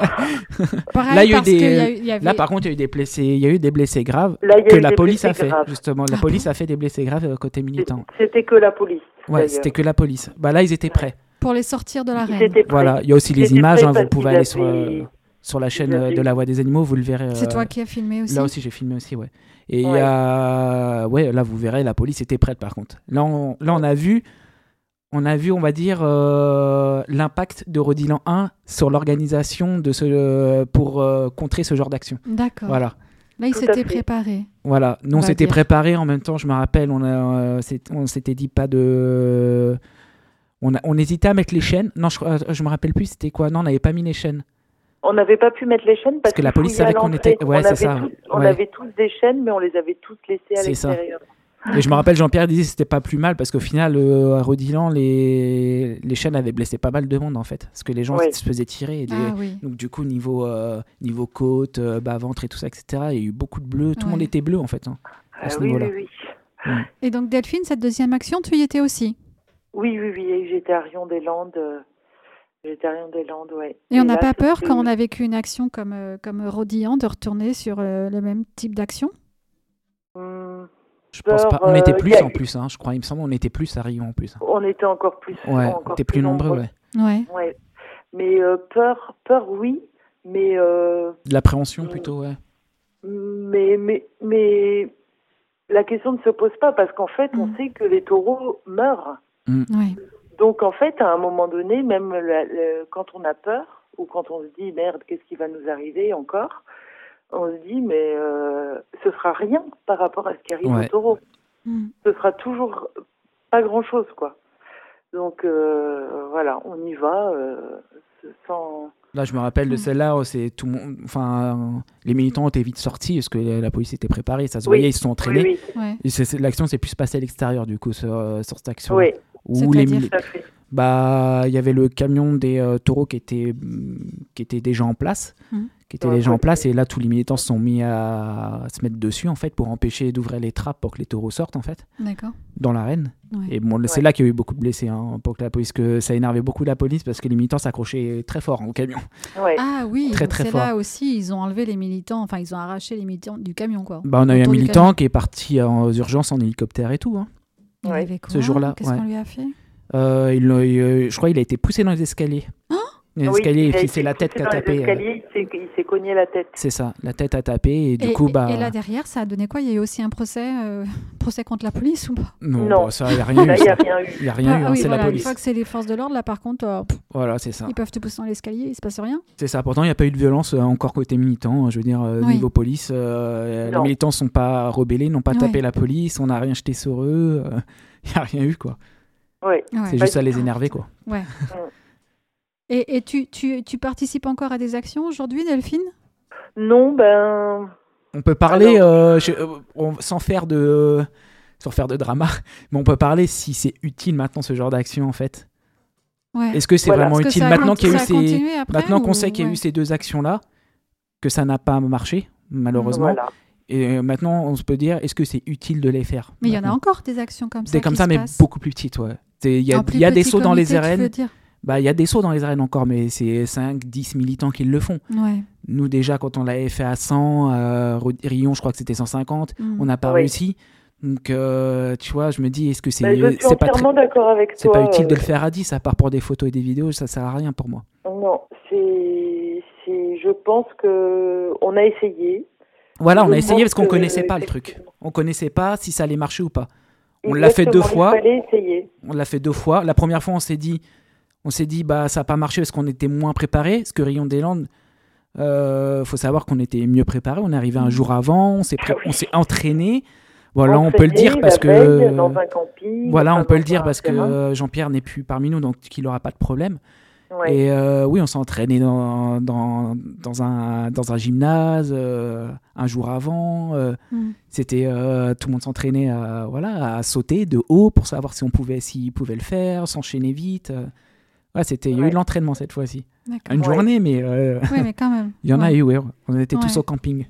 *laughs* Pareil, Là, il y a eu parce des- qu'il y a eu- il y avait- Là, par contre, il y a eu des blessés, il y a eu des blessés graves Là, que la police a fait. graves. Justement, la Ah police a fait des blessés graves euh, côté militant. C'était que la police. Ouais, c'était que la police. Bah là, ils étaient prêts. Pour les sortir de l'arène. Voilà, il y a aussi les images. hein, vous pouvez aller sur, euh, sur la chaîne euh, de la Voix des Animaux, vous le verrez. C'est euh, toi qui as filmé aussi. Là aussi, j'ai filmé aussi, ouais. Et il y a, ouais, là, vous verrez, la police était prête, par contre. Là, on, là, on a vu, on a vu, on va dire, euh, l'impact de Rodilan 1 sur l'organisation de ce, euh, pour euh, contrer ce genre d'action. D'accord. Voilà. Là, s'étaient fait. préparés. Voilà, nous On s'était préparé en même temps, je me rappelle, on, a, euh, on s'était dit pas de. On, a, on hésitait à mettre les chaînes. Non, je, crois- je me rappelle plus, c'était quoi? Non, on n'avait pas mis les chaînes. On n'avait pas pu mettre les chaînes parce, que la police à savait qu'on était- ouais, on c'est avait ça. tous- on Ouais. avait tous des chaînes, mais on les avait tous laissées à C'est ça. l'extérieur. Et je me rappelle, Jean-Pierre disait que c'était pas plus mal parce qu'au final, euh, à Rodilan, les, les chaînes avaient blessé pas mal de monde en fait. Parce que les gens se faisaient tirer. et des- Ah oui. Donc, du coup, niveau, euh, niveau côte, euh, bas-ventre et tout ça, etc., il y a eu beaucoup de bleus. Tout le monde était bleu en fait. hein. Ah ce oui, niveau-là. oui, oui. Et donc, Delphine, cette deuxième action, tu y étais aussi? Oui, oui, oui. J'étais à Rion des Landes. euh, J'étais à Rion des Landes, ouais. Et on n'a pas peur quand on a vécu une action comme, euh, comme Rodillan de retourner sur euh, le même type d'action? Hum, Je pense Peur, pas. On était plus a- en plus, hein, je crois. Il me semble on était plus à Rion en plus. hein. On était encore plus. Ouais, encore on était plus nombreux, ouais. Ouais. Ouais. Mais euh, peur, peur, oui. Mais, euh, De l'appréhension plutôt, ouais. mais, mais, mais la question ne se pose pas parce qu'en fait, on Mm. sait que les taureaux meurent. Ouais. Donc en fait, à un moment donné, même le- quand on a peur ou quand on se dit merde, qu'est-ce qui va nous arriver encore, on se dit mais euh, ce sera rien par rapport à ce qui arrive Ouais. aux taureaux. Mm. Ce sera toujours pas grand-chose quoi. Donc euh, voilà, on y va euh, sans. Là, je me rappelle de Mm. celle-là, où c'est tout monde. Enfin, les militants ont été vite sortis parce que la police était préparée. Ça se Oui. voyait, ils se sont entraînés. Oui, Ouais. L'action s'est plus passée à l'extérieur, du coup, sur, euh, sur cette action. oui, Où les bah, il y avait le camion des euh, taureaux qui était, qui était déjà en place. Mhm. Qui était Ouais, déjà en place. Et là, tous les militants se sont mis à, à se mettre dessus, en fait, pour empêcher d'ouvrir les trappes pour que les taureaux sortent, en fait, D'accord. dans l'arène. Ouais. Et bon, c'est Ouais. là qu'il y a eu beaucoup de blessés, hein, pour que la police, que ça énervait beaucoup la police parce que les militants s'accrochaient très fort hein, au camion. Ouais. Ah oui, Très, très c'est fort. là aussi, ils ont enlevé les militants, enfin, ils ont arraché les militants du camion, quoi. Bah, on a eu un militant qui est parti en urgence en hélicoptère et tout. hein. Il Ouais. avait quoi Ce jour-là, Qu'est-ce ouais. qu'on lui a fait? Euh, il il- je crois qu'il a été poussé dans les escaliers. Les Oui, c'est la tête qui a tapé. euh, escaliers, il s'est- cogné la tête. c'est ça, la tête a tapé et du et, coup, bah. et là derrière, ça a donné quoi? Il y a eu aussi un procès, euh, procès contre la police ou pas? Non, Non. bah, ça, il n'y a rien eu. Il n'y a rien eu. Ah, eu, ah hein, oui, c'est voilà, la Une police. fois que c'est les forces de l'ordre, là par contre, euh, pff, Voilà, c'est ça. ils peuvent te pousser dans l'escalier, il se passe rien? C'est ça. Pourtant, il n'y a pas eu de violence euh, encore côté militant. Je veux dire, euh, Oui. niveau police, euh, les militants ne sont pas rebellés, n'ont pas tapé la police, on n'a rien jeté sur eux. euh, *laughs* Il n'y a rien eu, quoi. Ouais. C'est juste à les énerver, quoi. Ouais. Et, et tu, tu, tu participes encore à des actions aujourd'hui, Delphine? Non, ben. On peut parler, Alors- euh, je- euh, on- sans faire de sans faire de drama, *laughs* mais on peut parler si c'est utile maintenant ce genre d'action en fait. Ouais. Est-ce que c'est Voilà. vraiment utile maintenant qu'il eu ces maintenant qu'on sait qu'il y a ouais. eu ces deux actions là que ça n'a pas marché malheureusement Voilà. et euh, maintenant on se peut dire est-ce que c'est utile de les faire Mais il y en a encore des actions comme ça. C'est comme qui ça se mais beaucoup plus petites ouais. Il y a, y des sauts dans les comité, tu veux arènes. Bah, il y a des sauts dans les arènes encore, mais c'est 5, 10 militants qui le font. Ouais. Nous, déjà, quand on l'avait fait à 100, euh, Rion, je crois que c'était 150, Mm. on n'a pas Oui. réussi. Donc, euh, tu vois, je me dis, est-ce que c'est Bah, je suis c'est pas, très- entièrement d'accord avec c'est toi. pas utile de euh, le faire à 10, à part pour des photos et des vidéos, ça sert à rien pour moi. Non, c'est, c'est, je pense que on a essayé. Voilà, on a essayé parce qu'on connaissait pas le truc. On connaissait pas si ça allait marcher ou pas. On l'a fait deux fois. Il fallait essayer. On l'a fait deux fois. La première fois, on s'est dit, on s'est dit, bah ça n'a pas marché parce qu'on était moins préparé. Parce que Rion des Landes, euh, faut savoir qu'on était mieux préparé. On est arrivé un jour avant, on s'est pré- Ah oui. on s'est entraîné. Voilà, on peut le dire parce que dans un camping. voilà, on peut le dire parce terrain. Jean-Pierre n'est plus parmi nous, donc qu'il n'aura pas de problème. Ouais. Et euh, oui, on s'est entraîné dans, dans, dans, un, dans un gymnase euh, un jour avant. euh, Mm. c'était euh, tout le monde s'entraînait à, voilà, à sauter de haut pour savoir si on pouvait, s'il pouvait le faire, s'enchaîner vite. Ouais, c'était, il y a eu de l'entraînement cette fois-ci. Une Ouais. journée, mais euh, Oui, mais quand même. *laughs* il y en a eu, ouais. On était tous au camping.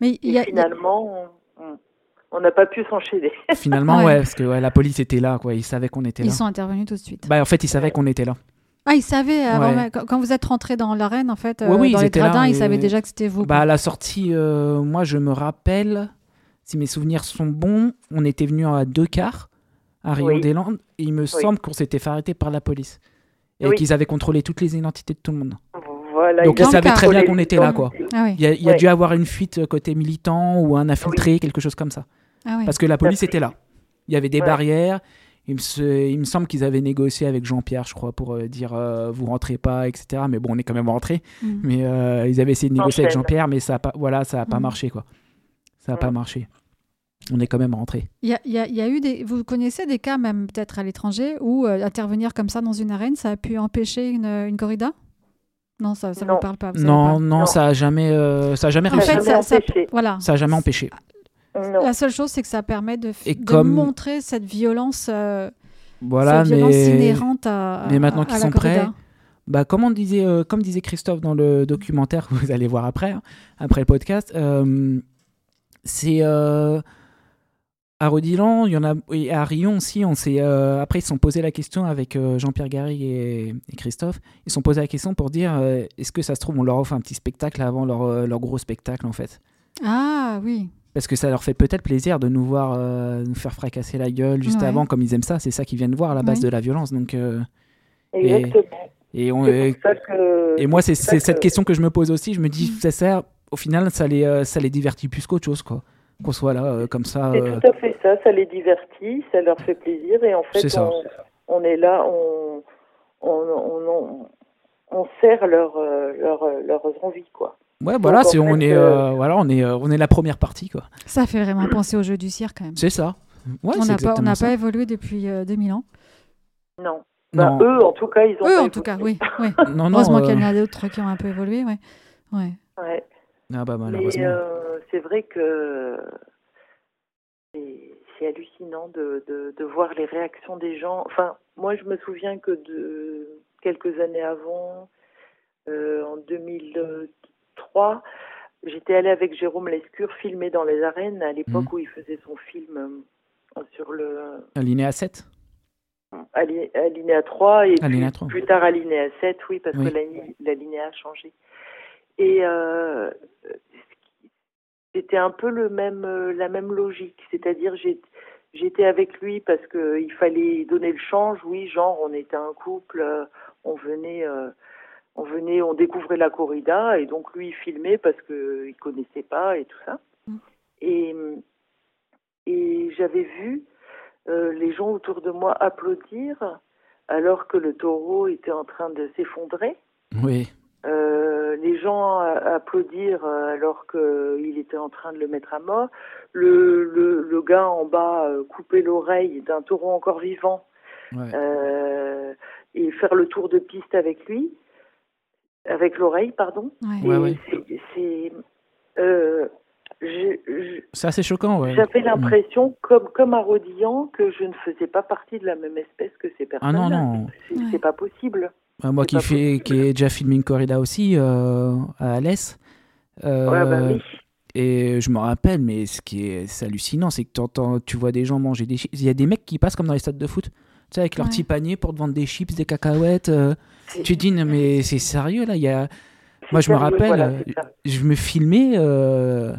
Mais y a, finalement, on- n'a pas pu s'enchaîner. *laughs* Finalement, Ouais. ouais, parce que ouais, la police était là, quoi. Ils savaient qu'on était ils là. sont intervenus tout de suite. Bah, en fait, ils savaient qu'on était là. Ah, ils savaient avant, Ouais. même- quand vous êtes rentré dans l'arène, en fait, euh, Oui, oui, dans ils les là, gradins, ils et- savaient déjà que c'était vous. Bah, à la sortie, euh, moi, je me rappelle, si mes souvenirs sont bons, on était venu à deux quarts à Rio Oui. des Landes, et il me semble qu'on s'était fait arrêter par la police. Et Oui. qu'ils avaient contrôlé toutes les identités de tout le monde. Voilà, Donc, ils savaient très bien qu'on était là, quoi. Ah oui. Il y a, il y a Ouais. dû avoir une fuite euh, côté militant ou un infiltré, quelque chose comme ça. Ah oui. Parce que la police était là. Il y avait des Ouais. barrières. Il me, se- il me semble qu'ils avaient négocié avec Jean-Pierre, je crois, pour euh, dire euh, vous rentrez pas, etc. Mais bon, on est quand même rentré. Mm. Mais euh, ils avaient essayé de négocier avec. Jean-Pierre, mais ça a pas, voilà, ça a pas Mm. marché, quoi. Ça a pas Mm. marché. On est quand même rentré. Il y a, y a- y a eu des. Vous connaissez des cas, même peut-être à l'étranger, où euh, intervenir comme ça dans une arène, ça a pu empêcher une, une corrida? Non, ça ne vous parle pas. Non, pas. non, Non. ça a jamais, euh, ça a jamais En fait, ça-. Voilà. Ça a jamais empêché. Non. La seule chose, c'est que ça permet de, Et de comme- montrer cette violence, euh, Voilà, cette violence mais inhérente à, mais maintenant qu'ils sont prêts. Bah, comme, on disait, euh, comme disait Christophe dans le documentaire que *laughs* vous allez voir après, hein, après le podcast, euh, c'est euh, à Rodilan, il y en a, et à Rion aussi. On s'est, euh, après, ils se sont posé la question avec euh, Jean-Pierre Garrigue et, et Christophe. Ils se sont posé la question pour dire euh, est-ce que ça se trouve, on leur offre un petit spectacle avant leur, leur gros spectacle en fait Ah oui. Parce que ça leur fait peut-être plaisir de nous voir euh, nous faire fracasser la gueule juste Ouais. avant, comme ils aiment ça. C'est ça qu'ils viennent voir à la base Oui. de la violence. Donc, euh, Exactement. et, on, que- moi, c'est cette que- question que je me pose aussi. Je me dis, Mm. ça sert, au final, ça les, euh, ça les divertit plus qu'autre chose, quoi. Qu'on soit là, euh, comme ça. C'est euh, tout à fait ça, ça les divertit, ça leur fait plaisir et en fait on, on est là, on, on, on, on, on sert leur, euh, leur, euh, leurs envies quoi. Ouais, voilà, Donc, on, fait, est, euh, voilà on, est, on est la première partie, quoi. Ça fait vraiment penser au jeu du cirque quand même. C'est ça. Ouais, on n'a pas, on pas évolué depuis euh, 2000 ans. Non. Bah, Non, eux en tout cas ils ont Eux, pas en tout cas, oui. oui. *laughs* non, non. Heureusement euh, qu'il y en a d'autres qui ont un peu évolué. Ouais. Ouais. Ouais. Ah bah, malheureusement. euh, c'est vrai que c'est hallucinant de, de, de voir les réactions des gens. Enfin, moi, je me souviens que de quelques années avant, euh, en 2003, j'étais allée avec Jérôme Lescure filmer dans les arènes à l'époque Mhm. où il faisait son film euh, sur le Alinéa 7 Ali- Alinéa 3 et Alinéa puis 3. plus tard Alinéa 7, oui, parce Oui. que l'ali- l'alinéa a changé. Et euh, c'était un peu le même, euh, la même logique, c'est-à-dire j'étais avec lui parce que il fallait donner le change, oui, genre on était un couple, euh, on venait, on venait, on découvrait la corrida et donc lui il filmait parce que il connaissait pas et tout ça. Mm. Et et j'avais vu euh, les gens autour de moi applaudir alors que le taureau était en train de s'effondrer. Oui. Euh, les gens a- applaudir euh, alors qu'il était en train de le mettre à mort. Le, le, le gars en bas euh, couper l'oreille d'un taureau encore vivant Ouais. euh, et faire le tour de piste avec lui, avec l'oreille, pardon. Ouais. Ouais, Et ouais. c'est- euh, assez choquant, ouais. j'avais l'impression, comme, comme à Rodillan, que je ne faisais pas partie de la même espèce que ces Ah personnes. non, non. C'est Ouais. c'est pas possible. Moi qui, possible. qui ai déjà filmé une corrida aussi euh, à Alès. euh, Ouais, bah oui. Et je me rappelle, mais ce qui est, hallucinant, c'est que t'entends- tu vois des gens manger des chips. Il y a des mecs qui passent comme dans les stades de foot. sais, avec leur Ouais. petit panier pour te vendre des chips, des cacahuètes. euh, tu te dis, non, mais c'est sérieux là. Il y a... Moi, je me rappelle, voilà, je me filmais, euh,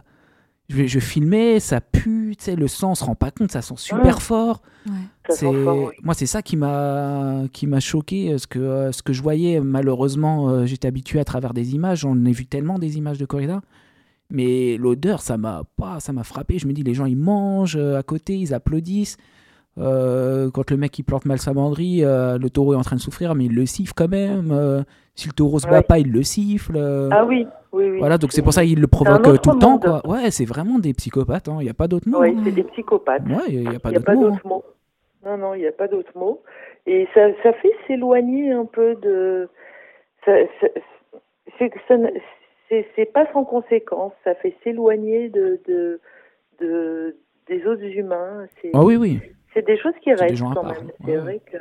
je, je filmais, ça pue, tu sais, le sang, on se rend pas compte, ça sent super Ouais. fort. Ouais. C'est moi, c'est ça qui m'a qui m'a choqué, euh, ce que euh, ce que je voyais. Malheureusement, euh, j'étais habitué à travers des images. J'en ai vu tellement des images de corrida, mais l'odeur, ça m'a pas, ça m'a frappé. Je me dis, les gens, ils mangent à côté, ils applaudissent. Euh, quand le mec il plante mal sa banderie, euh, le taureau est en train de souffrir, mais il le siffle quand même. Euh, si le taureau se bat Ouais. pas, il le siffle. Ah oui, oui, oui. Voilà, donc c'est pour ça qu'il le provoque tout le temps. Quoi. Ouais, c'est vraiment des psychopathes, il n'y a pas d'autre mot. Oui, hein. c'est des psychopathes. Ouais, il n'y a, pas d'autre mot. hein. mot. Non, non, il n'y a pas d'autre mot. Et ça, ça fait s'éloigner un peu de. ça- ça- C'est pas sans conséquence. Ça fait s'éloigner de, de, de, des autres humains. Ah oui, oui. C'est des choses qui des restent quand part, même. C'est ouais. vrai que.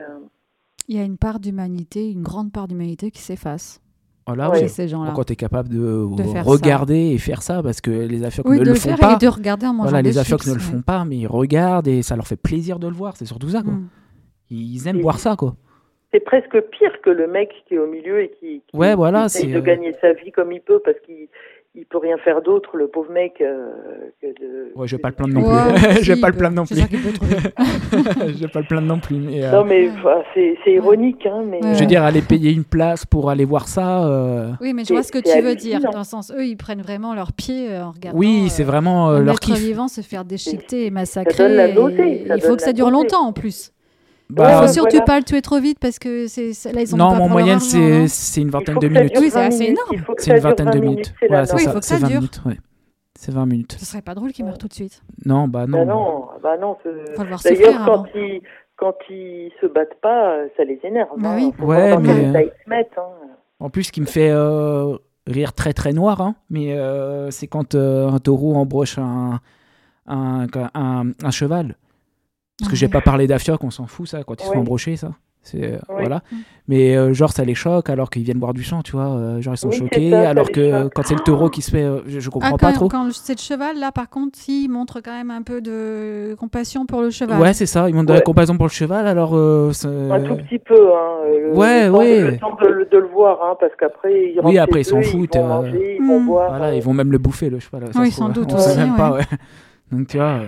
Il y a une part d'humanité, une grande part d'humanité qui s'efface Voilà, chez oui. ces gens-là. Quand tu es capable de, regarder et faire ça, parce que les afiocs Oui, ne de le le font faire pas. et de regarder en mangeant Voilà, les afiocs ne le font pas, mais ils regardent et ça leur fait plaisir de le voir. C'est surtout ça, quoi. Mm. Ils aiment Et- voir ça, quoi. C'est presque pire que le mec qui est au milieu et qui, qui, Ouais, voilà, qui essaye c'est, de euh, gagner sa vie comme il peut parce qu'il il peut rien faire d'autre, le pauvre mec, euh, que. Ouais, je vais pas le plaindre non tuer. plus. *laughs* Ouais, Je vais pas il le plaindre non plus. Je vais pas le plaindre *laughs* non plus. mais, euh, Non, mais c'est c'est ironique, hein, mais. Ouais. Je veux dire, aller payer une place pour aller voir ça. euh, Oui, mais je vois ce que tu veux dire. Dans le sens, eux, ils prennent vraiment leurs pieds euh, en regardant. Oui, euh, c'est vraiment euh, leur kiff. vivant se faire déchiqueter et massacrer. donne la et- nausée, ça il faut que ça dure longtemps en plus. Bah, il faut ouais, surtout voilà. pas le tuer trop vite parce que c'est là ils ont non, pas mais en pour leur moyenne, c'est non c'est une Il vingtaine faut de que ça minutes. Oui, c'est 20 assez énorme. il faut que C'est ça une dure vingtaine 20 de minutes, Oui, il faut que ça 20 dure. minutes. ouais. C'est 20 minutes. Ce serait pas drôle qu'il meure tout de suite. Non, bah non. Bah non, bah non. c'est- Faut le voir D'ailleurs, quand avant. ils, quand ils se battent pas, ça les énerve. Bah hein. oui. Faut Ouais, mais- état ils se mettent. hein. En plus, ce qui me fait euh, rire très très noir, hein, mais euh, c'est quand euh, un taureau embroche un, un, un, un cheval. Parce que Ouais. j'ai pas parlé d'afioc, on s'en fout ça, quand ils se font embrocher, ça. C'est, euh, Oui. voilà. Mm. Mais euh, genre, ça les choque alors qu'ils viennent boire du sang, tu vois. euh, genre, ils sont Oui, choqués. ça, ça alors que choque. quand c'est le taureau qui se fait. euh, je, je comprends Ah, pas trop. quand c'est le cheval, là, par contre, s'il montre quand même un peu de compassion pour le cheval. Ouais, c'est ça. Ils montent de la Ouais. comparaison pour le cheval, alors. euh, Un tout petit peu. Hein, le, Ouais, le temps, ouais. Le temps de, le- de le voir, hein, parce qu'après, ils rentrent après, ils s'en foutent, Ils vont euh. manger, ils vont Hmm. boire. Voilà, euh, ils vont même le bouffer, le cheval. Oui, sans doute On sait aussi, même pas, ouais. *laughs* Donc, tu vois,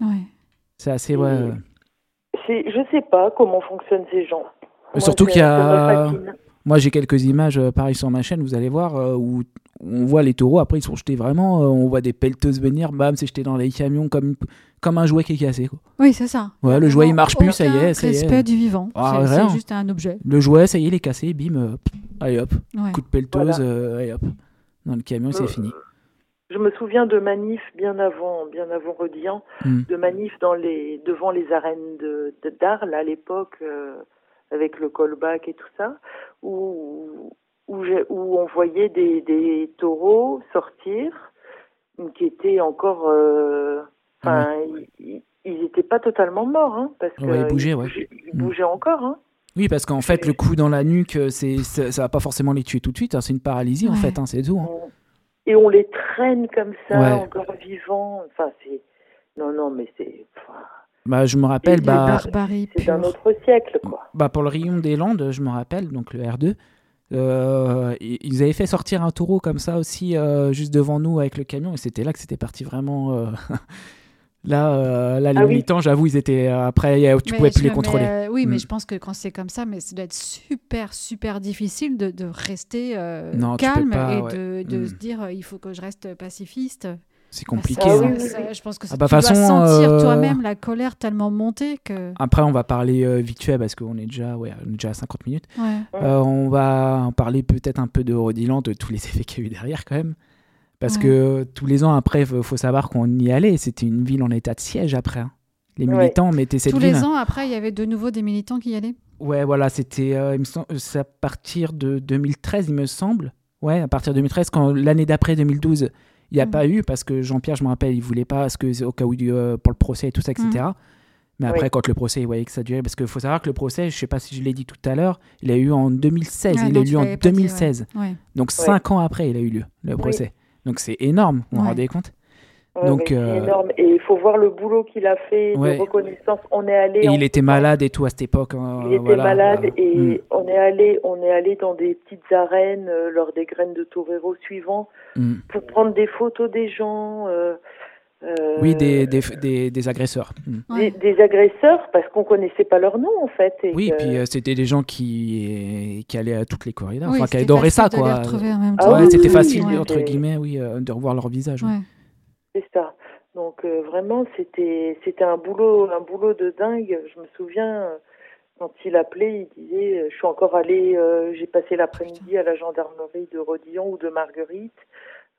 Ouais. c'est assez. Ouais. C'est- Je sais pas comment fonctionnent ces gens. Moi, surtout qu'il y a- fascine. Moi, j'ai quelques images, euh, pareil sur ma chaîne, vous allez voir, euh, où on voit les taureaux, après ils sont jetés vraiment, euh, on voit des pelleteuses venir, bam, c'est jeté dans les camions comme, comme un jouet qui est cassé. Quoi. Oui, c'est ça. Ouais, le jouet, il marche plus, ça y est, Aucun ça y est. respect du vivant. Ah, c'est c'est juste un objet. Le jouet, ça y est, il est cassé, bim, euh, pff, allez hop, Ouais. coup de pelleteuse, Voilà. euh, allez hop, dans le camion, c'est Euh, fini. Je me souviens de manifs bien avant, bien avant Rodian, Hmm. de manifs dans les, devant les arènes de, de d'Arles à l'époque, euh, avec le callback et tout ça, où, où, j'ai- où on voyait des, des taureaux sortir, qui étaient encore, euh, enfin, ils- ils n'étaient pas totalement morts, hein, parce que Ouais, ils bougeaient, ouais. ils Mm. bougeaient encore, hein. Oui, parce qu'en fait, le coup dans la nuque, euh, c'est, c'est- ça va pas forcément les tuer tout de suite, hein, c'est une paralysie en fait, hein, c'est tout. hein. On- Et on les traîne comme ça, Ouais. encore vivants. Enfin, c'est. Non, non, mais c'est. enfin, Bah, je me rappelle, bah, Barbarie c'est un autre siècle, quoi. Bah pour le rayon des Landes, je me rappelle, donc le R2, euh, ils avaient fait sortir un taureau comme ça aussi, euh, juste devant nous avec le camion, et c'était là que c'était parti vraiment. euh, *laughs* là, euh, là, les Ah oui. j'avoue, ils étaient. euh, après, tu Mais pouvais plus je- les mais, contrôler. euh, oui, mais Mm. je pense que quand c'est comme ça, mais ça doit être super, super difficile de, de rester euh, Non, calme pas, et ouais. de, de Mm. se dire il faut que je reste pacifiste. C'est compliqué. Ah hein. ça- ça- je pense que Ah bah, tu dois façon, sentir euh, toi-même la colère tellement montée que. Après, on va parler euh, vite fait parce qu'on est déjà, ouais, on est déjà à 50 minutes. Ouais. Euh, on va en parler peut-être un peu de Rodiland, de tous les *laughs* effets qu'il y a eu derrière quand même. Parce Ouais. que euh, tous les ans après, il faut savoir qu'on y allait. C'était une ville en état de siège après. hein. Les Ouais. militants mettaient cette Tous ville. les ans, après, il y avait de nouveau des militants qui y allaient. Ouais, voilà, c'était euh, c'est à partir de 2013, il me semble. Ouais, à partir de 2013, quand l'année d'après 2012, il n'y a Mhm. pas eu parce que Jean-Pierre, je me rappelle, il voulait pas parce que au cas où euh, pour le procès et tout ça, etc. Mais après, Oui. quand le procès, il voyait que ça durait, parce qu'il faut savoir que le procès, je sais pas si je l'ai dit tout à l'heure, il a eu en 2016. Ouais, il a eu lieu en l'avais pas dit, ouais. 2016. Ouais. Donc cinq ans après, il a eu lieu le Oui. Donc c'est énorme, vous vous rendez compte? Ouais, Donc, euh, énorme. Et il faut voir le boulot qu'il a fait Ouais. de reconnaissance. On est allé. Et il était malade et tout à cette époque. hein, Il était voilà, malade euh, et mm, on est allé, on est allé dans des petites arènes euh, lors des graines de torero suivants mm. pour prendre des photos des gens. Euh, Oui, des, des, des, des agresseurs. mm. Ouais. des, des agresseurs parce qu'on connaissait pas leur nom en fait. Et Oui, et que- puis euh, c'était des gens qui, qui allaient à toutes les corridas, Oui, enfin qui adoraient ça, quoi. Ah temps. Ouais, oui, c'était oui, facile, oui, entre guillemets, oui, euh, de revoir leur visage. oui. Ouais. C'est ça. Donc euh, vraiment, c'était c'était un boulot un boulot de dingue. Je me souviens quand il appelait, il disait je suis encore allé, euh, j'ai passé l'après-midi à la gendarmerie de Rodillon ou de Marguerite,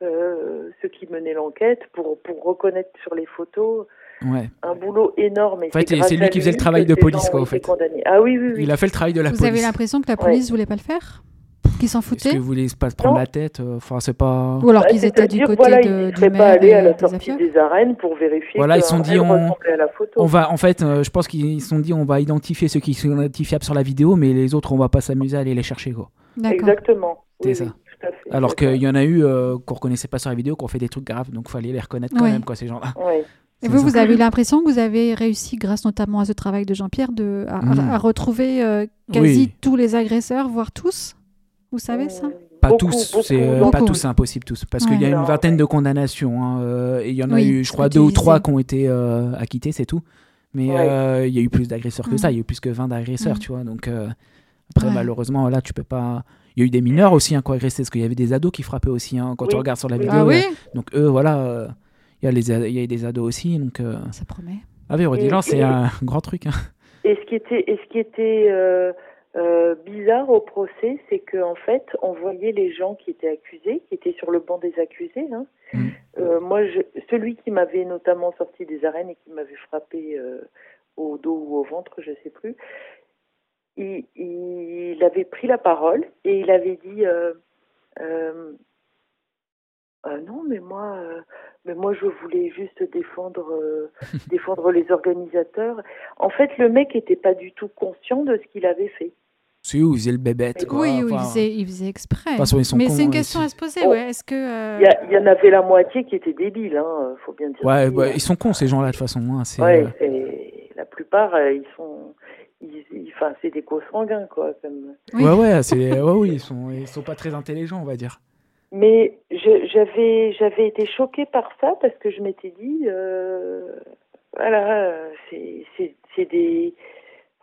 euh, ceux qui menaient l'enquête pour pour reconnaître sur les photos Ouais. un boulot énorme. Et En fait, c'est lui qui faisait le travail de police, quoi, en fait. Ah oui, oui, oui. Il a fait le travail de la Vous avez police. l'impression que la police voulait pas le faire? Qu'ils s'en Est-ce foutaient? que vous voulez pas se prendre Non. la tête euh, Enfin, c'est pas. Ou alors Bah, qu'ils étaient du côté voilà, de, ils du pas allés à la des sortie affaires des arènes pour vérifier Voilà, ils se sont dit, on- ressemblait à la photo. On va, en fait, euh, je pense qu'ils se sont dit, on va identifier ceux qui sont identifiables sur la vidéo, mais les autres, on va pas s'amuser à aller les chercher, quoi. D'accord. Exactement. C'est Oui, ça. Oui, tout à fait. Alors qu'il y en a eu euh, qu'on reconnaissait pas sur la vidéo, qu'on fait des trucs graves, donc fallait les reconnaître quand même, quoi, ces gens-là. Et vous, ça. vous avez eu l'impression que vous avez réussi, grâce notamment à ce travail de Jean-Pierre, de, à, à- Mm. à retrouver euh, quasi Oui. tous les agresseurs, voire tous? Vous savez ça? Pas Beaucoup, tous, c'est euh, pas tous, c'est impossible tous, parce qu'il y a une Non, vingtaine ouais. de condamnations, hein, euh, et il y en a Oui, eu, je crois, deux ou trois qui ont été euh, acquittés, c'est tout. Mais Ouais. euh, il y a eu plus d'agresseurs que ça, il y a eu plus que 20 d'agresseurs, tu vois. Donc euh, après, Ouais. malheureusement, là, tu peux pas. Il y a eu des mineurs aussi hein, qui ont agressé, parce qu'il y avait des ados qui frappaient aussi, hein, quand tu Oui. regardes sur la Oui. vidéo. Ah oui euh, Donc eux, voilà, euh, il y y a des ados aussi, donc. euh, Ça promet. Ah oui, Rodillan, Et- c'est un *laughs* grand truc. hein. Et ce qui était, et ce qui était euh, euh, bizarre au procès, c'est qu'en fait, on voyait les gens qui étaient accusés, qui étaient sur le banc des accusés. Hein. Mm. Euh, moi, je, celui qui m'avait notamment sorti des arènes et qui m'avait frappé euh, au dos ou au ventre, je sais plus, il, il avait pris la parole et il avait dit euh, euh, Ah non, mais moi, euh, mais moi, je voulais juste défendre, euh, *laughs* défendre les organisateurs. En fait, le mec n'était pas du tout conscient de ce qu'il avait fait. C'est où, il faisait le bébête, quoi. oui, oui, il enfin, faisait, il faisait exprès. toute façon, ils sont Mais c'est une question à se poser, Oh. ouais. Est-ce que. euh, Il y, y en avait la moitié qui étaient débiles, hein, faut bien dire. Ouais, ils sont cons, ces gens-là, de toute façon. hein, Ouais, euh, la plupart, euh, ils sont, ils, ils- enfin, c'est des co-sanguins, quoi. Comme... Oui. Ouais, ouais, c'est... ouais, oui, ils sont... ils sont pas très intelligents, on va dire. Mais j'avais, j'avais été choquée par ça parce que je m'étais dit, euh, voilà, c'est, c'est, c'est des,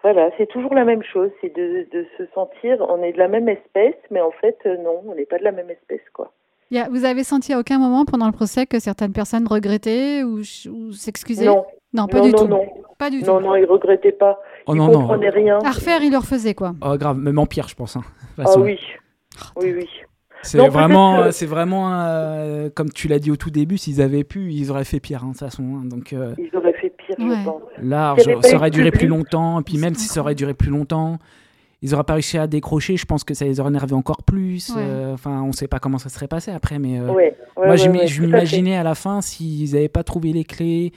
voilà, c'est toujours la même chose, c'est de, de se sentir, on est de la même espèce, mais en fait, euh, non, on n'est pas de la même espèce, quoi. il y a- vous avez senti à aucun moment pendant le procès que certaines personnes regrettaient ou, ou s'excusaient? Non, Non, pas non, du non, tout. non, Pas du non, tout. non, ils regrettaient pas, Oh ils non, rien. À refaire, il le refaisait, quoi. Oh, grave, même en pire, je pense. hein, Ah oui, oui, oui. C'est vraiment, que- c'est vraiment euh, comme tu l'as dit au tout début, s'ils avaient pu, ils auraient fait pire, hein, de toute façon. hein. donc euh, Ils auraient fait pire, Ouais. je pense. pas ça aurait duré plus longtemps, et puis même si ça aurait duré plus longtemps, ils n'auraient pas réussi à décrocher. Je pense que ça les aurait énervés encore plus. Ouais. euh, Enfin, on sait pas comment ça serait passé après, mais euh, Ouais, ouais, moi, ouais, j'im- ouais, je m'imaginais à la fin s'ils n'avaient pas trouvé les clés.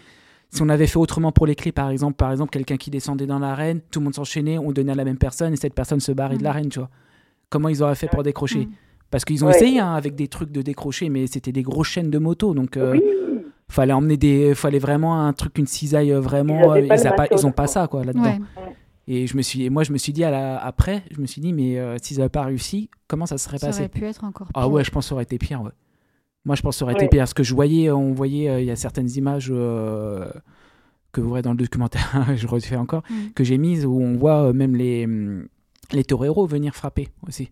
Si on avait fait autrement pour les clés, par exemple, par exemple, quelqu'un qui descendait dans l'arène, tout le monde s'enchaînait, on donnait à la même personne et cette personne se barrait de Mhm. l'arène, tu vois. Comment ils auraient fait pour décrocher Mhm. Parce qu'ils ont Ouais. essayé hein, avec des trucs de décrocher, mais c'était des grosses chaînes de moto, donc euh, Oui, fallait emmener des, fallait vraiment un truc, une cisaille euh, vraiment. Ils euh, pas Ils, le a pas- matos, ils ont pas ça quoi là-dedans. Ouais. Et je me suis, et moi je me suis dit à la, après, je me suis dit mais euh, s'ils avaient pas réussi, comment ça serait Ça passé aurait pu être encore Ah pire. ouais, je pense que ça aurait été pire. Ouais. Moi je pense que ça aurait été pire parce que je voyais, on voyait, euh, il y a certaines images euh, que vous verrez dans le documentaire, *laughs* je refais encore, Mm. que j'ai mises où on voit euh, même les hum, les toreros venir frapper aussi.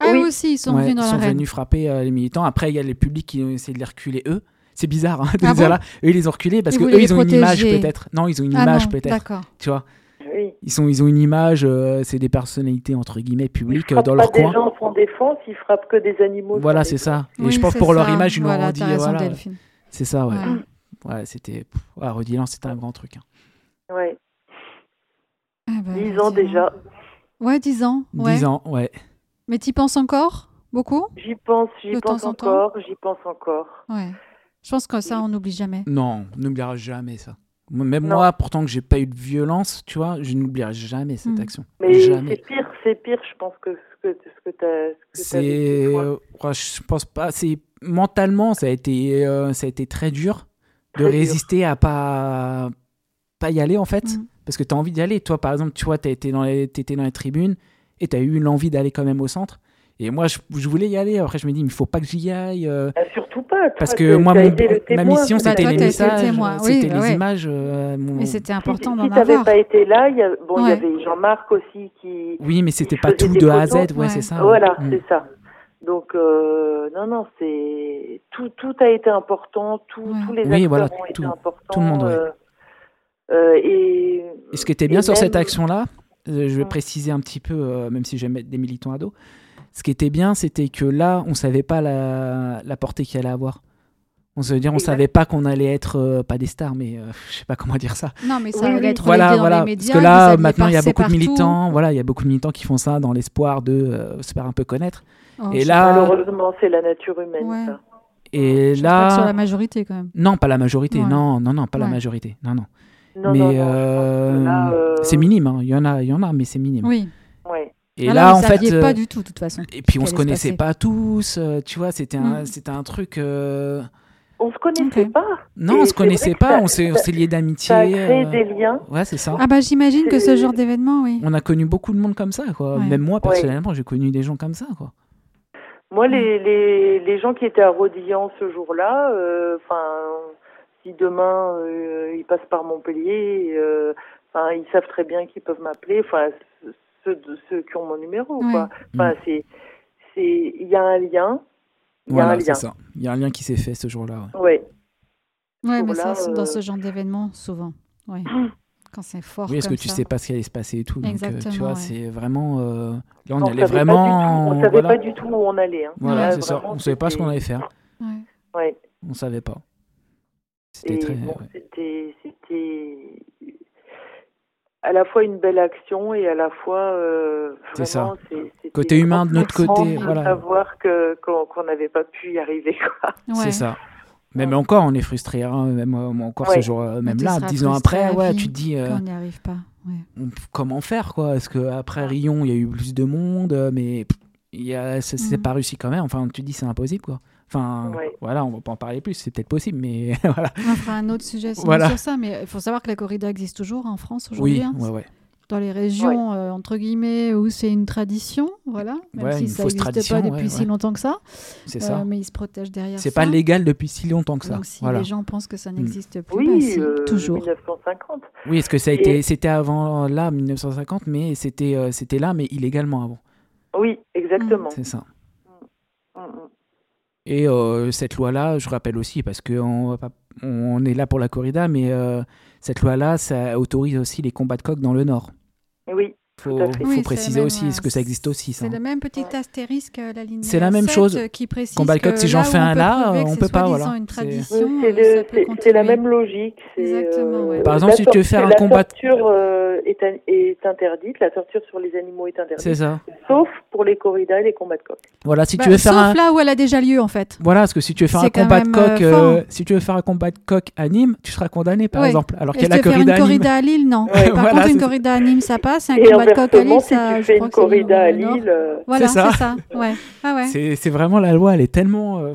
Ah, Oui. eux aussi, ils sont Ouais, venus dans ils sont l'arène. venus frapper euh, les militants. Après, il y a les publics qui ont essayé de les reculer eux. C'est bizarre hein, *laughs* de Ah dire bon là. Eux, ils les ont reculés parce Ils que voulaient eux, les ils ont une image peut-être. Non, ils ont une Ah image peut-être. D'accord. Tu vois, oui. ils sont, ils ont une image. euh, c'est des personnalités entre guillemets publiques frappent dans pas leur des coin. gens sans défense, ils frappent que des animaux. Voilà, c'est ça. Et Oui, je pense pour leur image, ils nous voilà, ont dit. Voilà, Delphine. c'est ça, ouais. Ouais. Ouais, c'était. Rodilan, c'était un grand truc. hein. Ouais. Ah bah, 10 ans vas-y, déjà. Ouais, 10 ans. Ouais. 10 ans, ouais. Mais t'y penses encore Beaucoup? J'y pense, j'y pense en encore, j'y pense encore. Ouais. Je pense que ça, on n'oublie jamais. Non, on n'oubliera jamais ça. Même Non. moi, pourtant que j'ai pas eu de violence, tu vois, je n'oublierai jamais cette Mm. action. Mais jamais. c'est pire, c'est pire, je pense, que ce que, ce que tu as. C'est, ouais, je pense pas. C'est mentalement, ça a été, euh, ça a été très dur. de Très dur. résister à pas pas y aller en fait Mm. parce que tu as envie d'y aller toi par exemple tu vois tu étais dans les étais dans les tribunes et tu as eu l'envie d'aller quand même au centre et moi je, je voulais y aller après je me dis mais il faut pas que j'y aille euh, Ah, surtout pas. toi, parce que moi mon- été ma mission Bah, c'était les été le messages témoin, oui, c'était bah les ouais. images euh, mon- Mais c'était Si, important si d'en t'avais avoir. pas été là, il y a, bon, il y avait Jean-Marc aussi qui. oui mais c'était pas tout de A à Z ouais, Ouais. c'est ça Voilà, Mm. c'est ça. Donc euh, non, non, c'est tout, tout a été important, tout, Ouais. tous les Oui, acteurs voilà, ont été tout- importants. tout le monde, ouais. et, Et ce qui était bien sur cette action-là, je vais Mm. préciser un petit peu, même si j'aime mettre des militants à dos, ce qui était bien, c'était que là, on savait pas la, la portée qu'il allait avoir. On se dire, on savait pas qu'on allait être euh, pas des stars, mais euh, *laughs* je sais pas comment dire ça. Non, mais ça Oui, allait oui. être Voilà, dans voilà. les médias. Parce que là, maintenant, il y a beaucoup de militants. Voilà, il y a beaucoup de militants qui font ça dans l'espoir de euh, se faire un peu connaître. Oh, Et là- malheureusement, c'est la nature humaine. Ouais. ça. Et je pense pas que sur la là, majorité quand même. non, pas la majorité. Ouais. Non, non, non, pas la majorité. Non, non. Non, mais euh, là, euh, c'est minime. hein. Il y en a, il y en a, mais c'est minime. Oui. Et Ah là, non, en fait, saviez euh, pas du tout, de toute façon. Et puis on se connaissait pas tous, euh, tu vois, c'était un, Mm. c'était un truc. euh, On se connaissait pas. Non, on se connaissait pas, ça- on s'est, on ça- s'est liés d'amitié. Ça a créé euh, des liens. Ouais, c'est ça. Ah bah j'imagine que ce genre d'événement, oui. On a connu beaucoup de monde comme ça, quoi. Ouais. Même moi, Ouais. personnellement, j'ai connu des gens comme ça, quoi. Moi, les, les, les gens qui étaient à Rodillan ce jour-là, euh, enfin, si demain euh, ils passent par Montpellier, euh, enfin, ils savent très bien qu'ils peuvent m'appeler. Enfin, ceux, ceux qui ont mon numéro, Ouais. quoi. Enfin, Mm. c'est, c'est, il y a un lien. Il y a Voilà, un c'est lien. ça. Il y a un lien qui s'est fait ce jour-là. ouais. Ouais. Mais ça, dans euh, ce genre d'événement, souvent. Ouais. *clears throat* Quand c'est fort. Oui, parce que comme tu ça. sais pas ce qui allait se passer et tout. Donc, euh, tu vois, ouais. c'est vraiment. euh, Là, on, On allait savait vraiment. Pas du tout, on savait voilà, pas du tout où on allait. Hein. Voilà, Là, c'est ça. On savait pas ce qu'on allait faire. Ouais. Ouais. On savait pas. C'était Et très. bon, ouais. c'était, c'était à la fois une belle action et à la fois euh, C'est ça. c'est- Côté humain de notre côté, voilà. De savoir que qu'on n'avait pas pu y arriver. Ouais. C'est ça. Même Ouais. encore, on est frustré. hein, Même euh, encore ce jour, euh, même là, dix ans après, ouais, vie tu te dis. euh, on n'y arrive pas. Comment faire quoi? Est-ce que après Rion il y a eu plus de monde mais il y a s'est Mhm. pas réussi quand même enfin tu te dis c'est impossible quoi enfin Ouais. voilà on va pas en parler plus c'est peut-être possible mais *laughs* voilà On fera un autre sujet Voilà. sur ça, mais il faut savoir que la corrida existe toujours en France aujourd'hui. oui hein. ouais ouais Dans les régions, euh, entre guillemets, où c'est une tradition, voilà. Même Ouais, si ça n'existe pas depuis ouais, si longtemps que ça. c'est Euh, ça mais ils se protègent derrière c'est pas légal depuis si longtemps que ça Donc si voilà Mm. les gens pensent que ça n'existe plus, Oui, bah si, euh, toujours. 1950. oui est-ce que ça a Et- été c'était avant là 1950 mais c'était euh, c'était là mais illégalement avant Oui, exactement. c'est ça Mm, mm. Et euh, cette loi là je rappelle aussi parce que on, est là pour la corrida mais euh, cette loi là ça autorise aussi les combats de coq dans le nord. Oui, faut, faut Oui, c'est préciser la même, aussi, euh, est-ce que ça existe aussi ça C'est le même petit astérisque à la ligne C'est la même 7, chose. euh, qui précise Combat de coq, que si j'en fais un là, on c'est peut pas, voilà. une C'est- c'est euh, c'est- c'est la même logique. c'est, Exactement, ouais. Par exemple, la si tu veux torture- faire un la combat- torture euh, est, in- est interdite, la torture sur les animaux est interdite, C'est ça. sauf pour les corridas et les combats de coq. Voilà, si Bah, tu veux faire sauf un là où elle a déjà lieu, en fait. voilà, parce que si tu veux faire un C'est combat de coq, euh, euh, si tu veux faire un combat de coq à Nîmes, tu seras condamné par exemple, alors qu'il y a la une corrida à Nîmes. corrida à Lille, non. Par contre, une c'est- corrida à Nîmes, ça passe. Coq à Lille, si ça, tu je fais crois une corrida à. Lille, euh, Voilà, C'est ça. c'est ça. Ouais. Ah ouais. C'est c'est vraiment la loi, elle est tellement euh,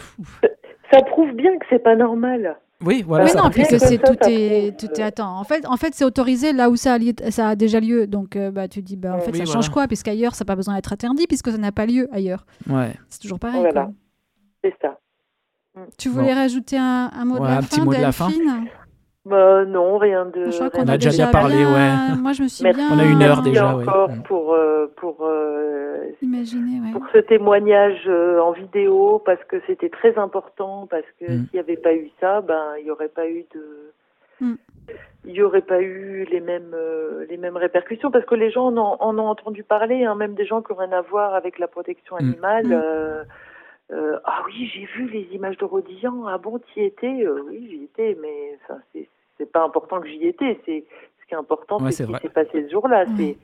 ça prouve bien que c'est pas normal. Oui, voilà, Mais ça non, puisque que- c'est ça, tout ça est tout est euh, attends. En fait, en fait, c'est autorisé là où ça a, lieu- ça a déjà lieu. Donc, euh, bah, tu dis, bah, en Oui, fait, ça voilà. change quoi? Puisqu'ailleurs, ça n'a pas besoin d'être interdit, puisque ça n'a pas lieu ailleurs. Ouais. C'est toujours pareil. Voilà. quoi. C'est ça. Tu voulais rajouter un, un mot Ouais, de la un fin, petit mot de la fin. Bah, non, rien de. Je crois qu'on a a, déjà déjà bien parlé, bien- ouais. *laughs* Moi, je me suis bien. On a une heure déjà, ouais. encore Mm. pour euh, pour euh, Imaginez, ouais. pour ce témoignage euh, en vidéo parce que c'était très important parce que Mm. s'il n'y avait pas eu ça, ben il n'y aurait pas eu de Mm. il y aurait pas eu les mêmes euh, les mêmes répercussions parce que les gens en ont, en ont entendu parler, hein, même des gens qui n'ont rien à voir avec la protection animale. Mm. euh, euh, ah oui, j'ai vu les images de Rodillan. Ah bon, t'y étais? Oui, j'y étais, mais enfin, c'est c'est pas important que j'y étais. C'est ce qui est important, Ouais, c'est ce qui s'est passé ce jour-là. Ouais. C'est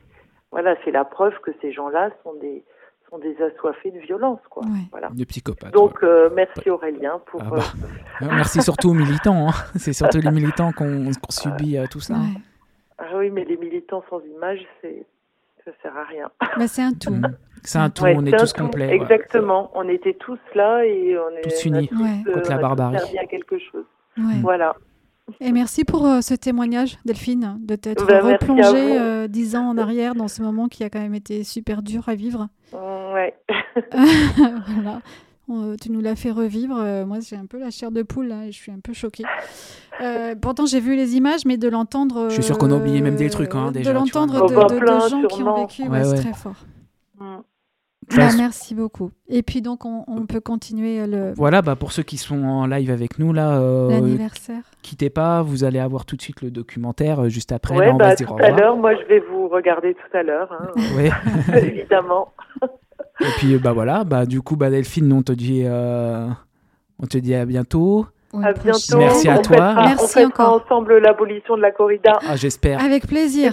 voilà, c'est la preuve que ces gens-là sont des sont des assoiffés de violence, quoi. Ouais. Voilà. Des psychopathes. Donc euh, merci Aurélien pour. Ah bah. euh. *laughs* Euh, Merci surtout aux militants. hein. *laughs* C'est surtout les militants qu'on qu'on *laughs* subit euh, tout ça. Ouais. ah oui, mais les militants sans image, c'est ça sert à rien. Bah, c'est un tout. Mm. C'est un tout, Ouais, on est tous complets. ouais. Exactement. On était tous là et on est Tous unis tous, Ouais. euh, contre la on a barbarie. servi à quelque chose. Ouais. Voilà. Et merci pour euh, ce témoignage, Delphine, de t'être Ben, replongée euh, dix ans en arrière dans ce moment qui a quand même été super dur à vivre. Ouais. *laughs* *laughs* voilà. On- tu nous l'as fait revivre. Euh, moi, j'ai un peu la chair de poule là, et je suis un peu choquée. Euh, pourtant, j'ai vu les images, mais de l'entendre. Je suis sûr qu'on a oublié euh, même des trucs, hein, déjà, De l'entendre de, de- de gens qui ont vécu, Ouais, ouais, c'est très fort. Mm. Bah, merci beaucoup. Et puis donc, on, on peut continuer le Voilà, bah pour ceux qui sont en live avec nous, là, euh, l'anniversaire. quittez pas, vous allez avoir tout de suite le documentaire euh, juste après. ouais, là, on va bah, se dire tout à l'heure, moi je vais vous regarder tout à l'heure, hein, *laughs* Ouais. *laughs* évidemment. Et puis bah voilà, bah du coup, bah Delphine, nous, on te dit, euh, on te dit à bientôt. Ou À bientôt. Merci à on toi. Fêtera, Merci on encore. ensemble l'abolition de la corrida. Ah, j'espère. Avec plaisir.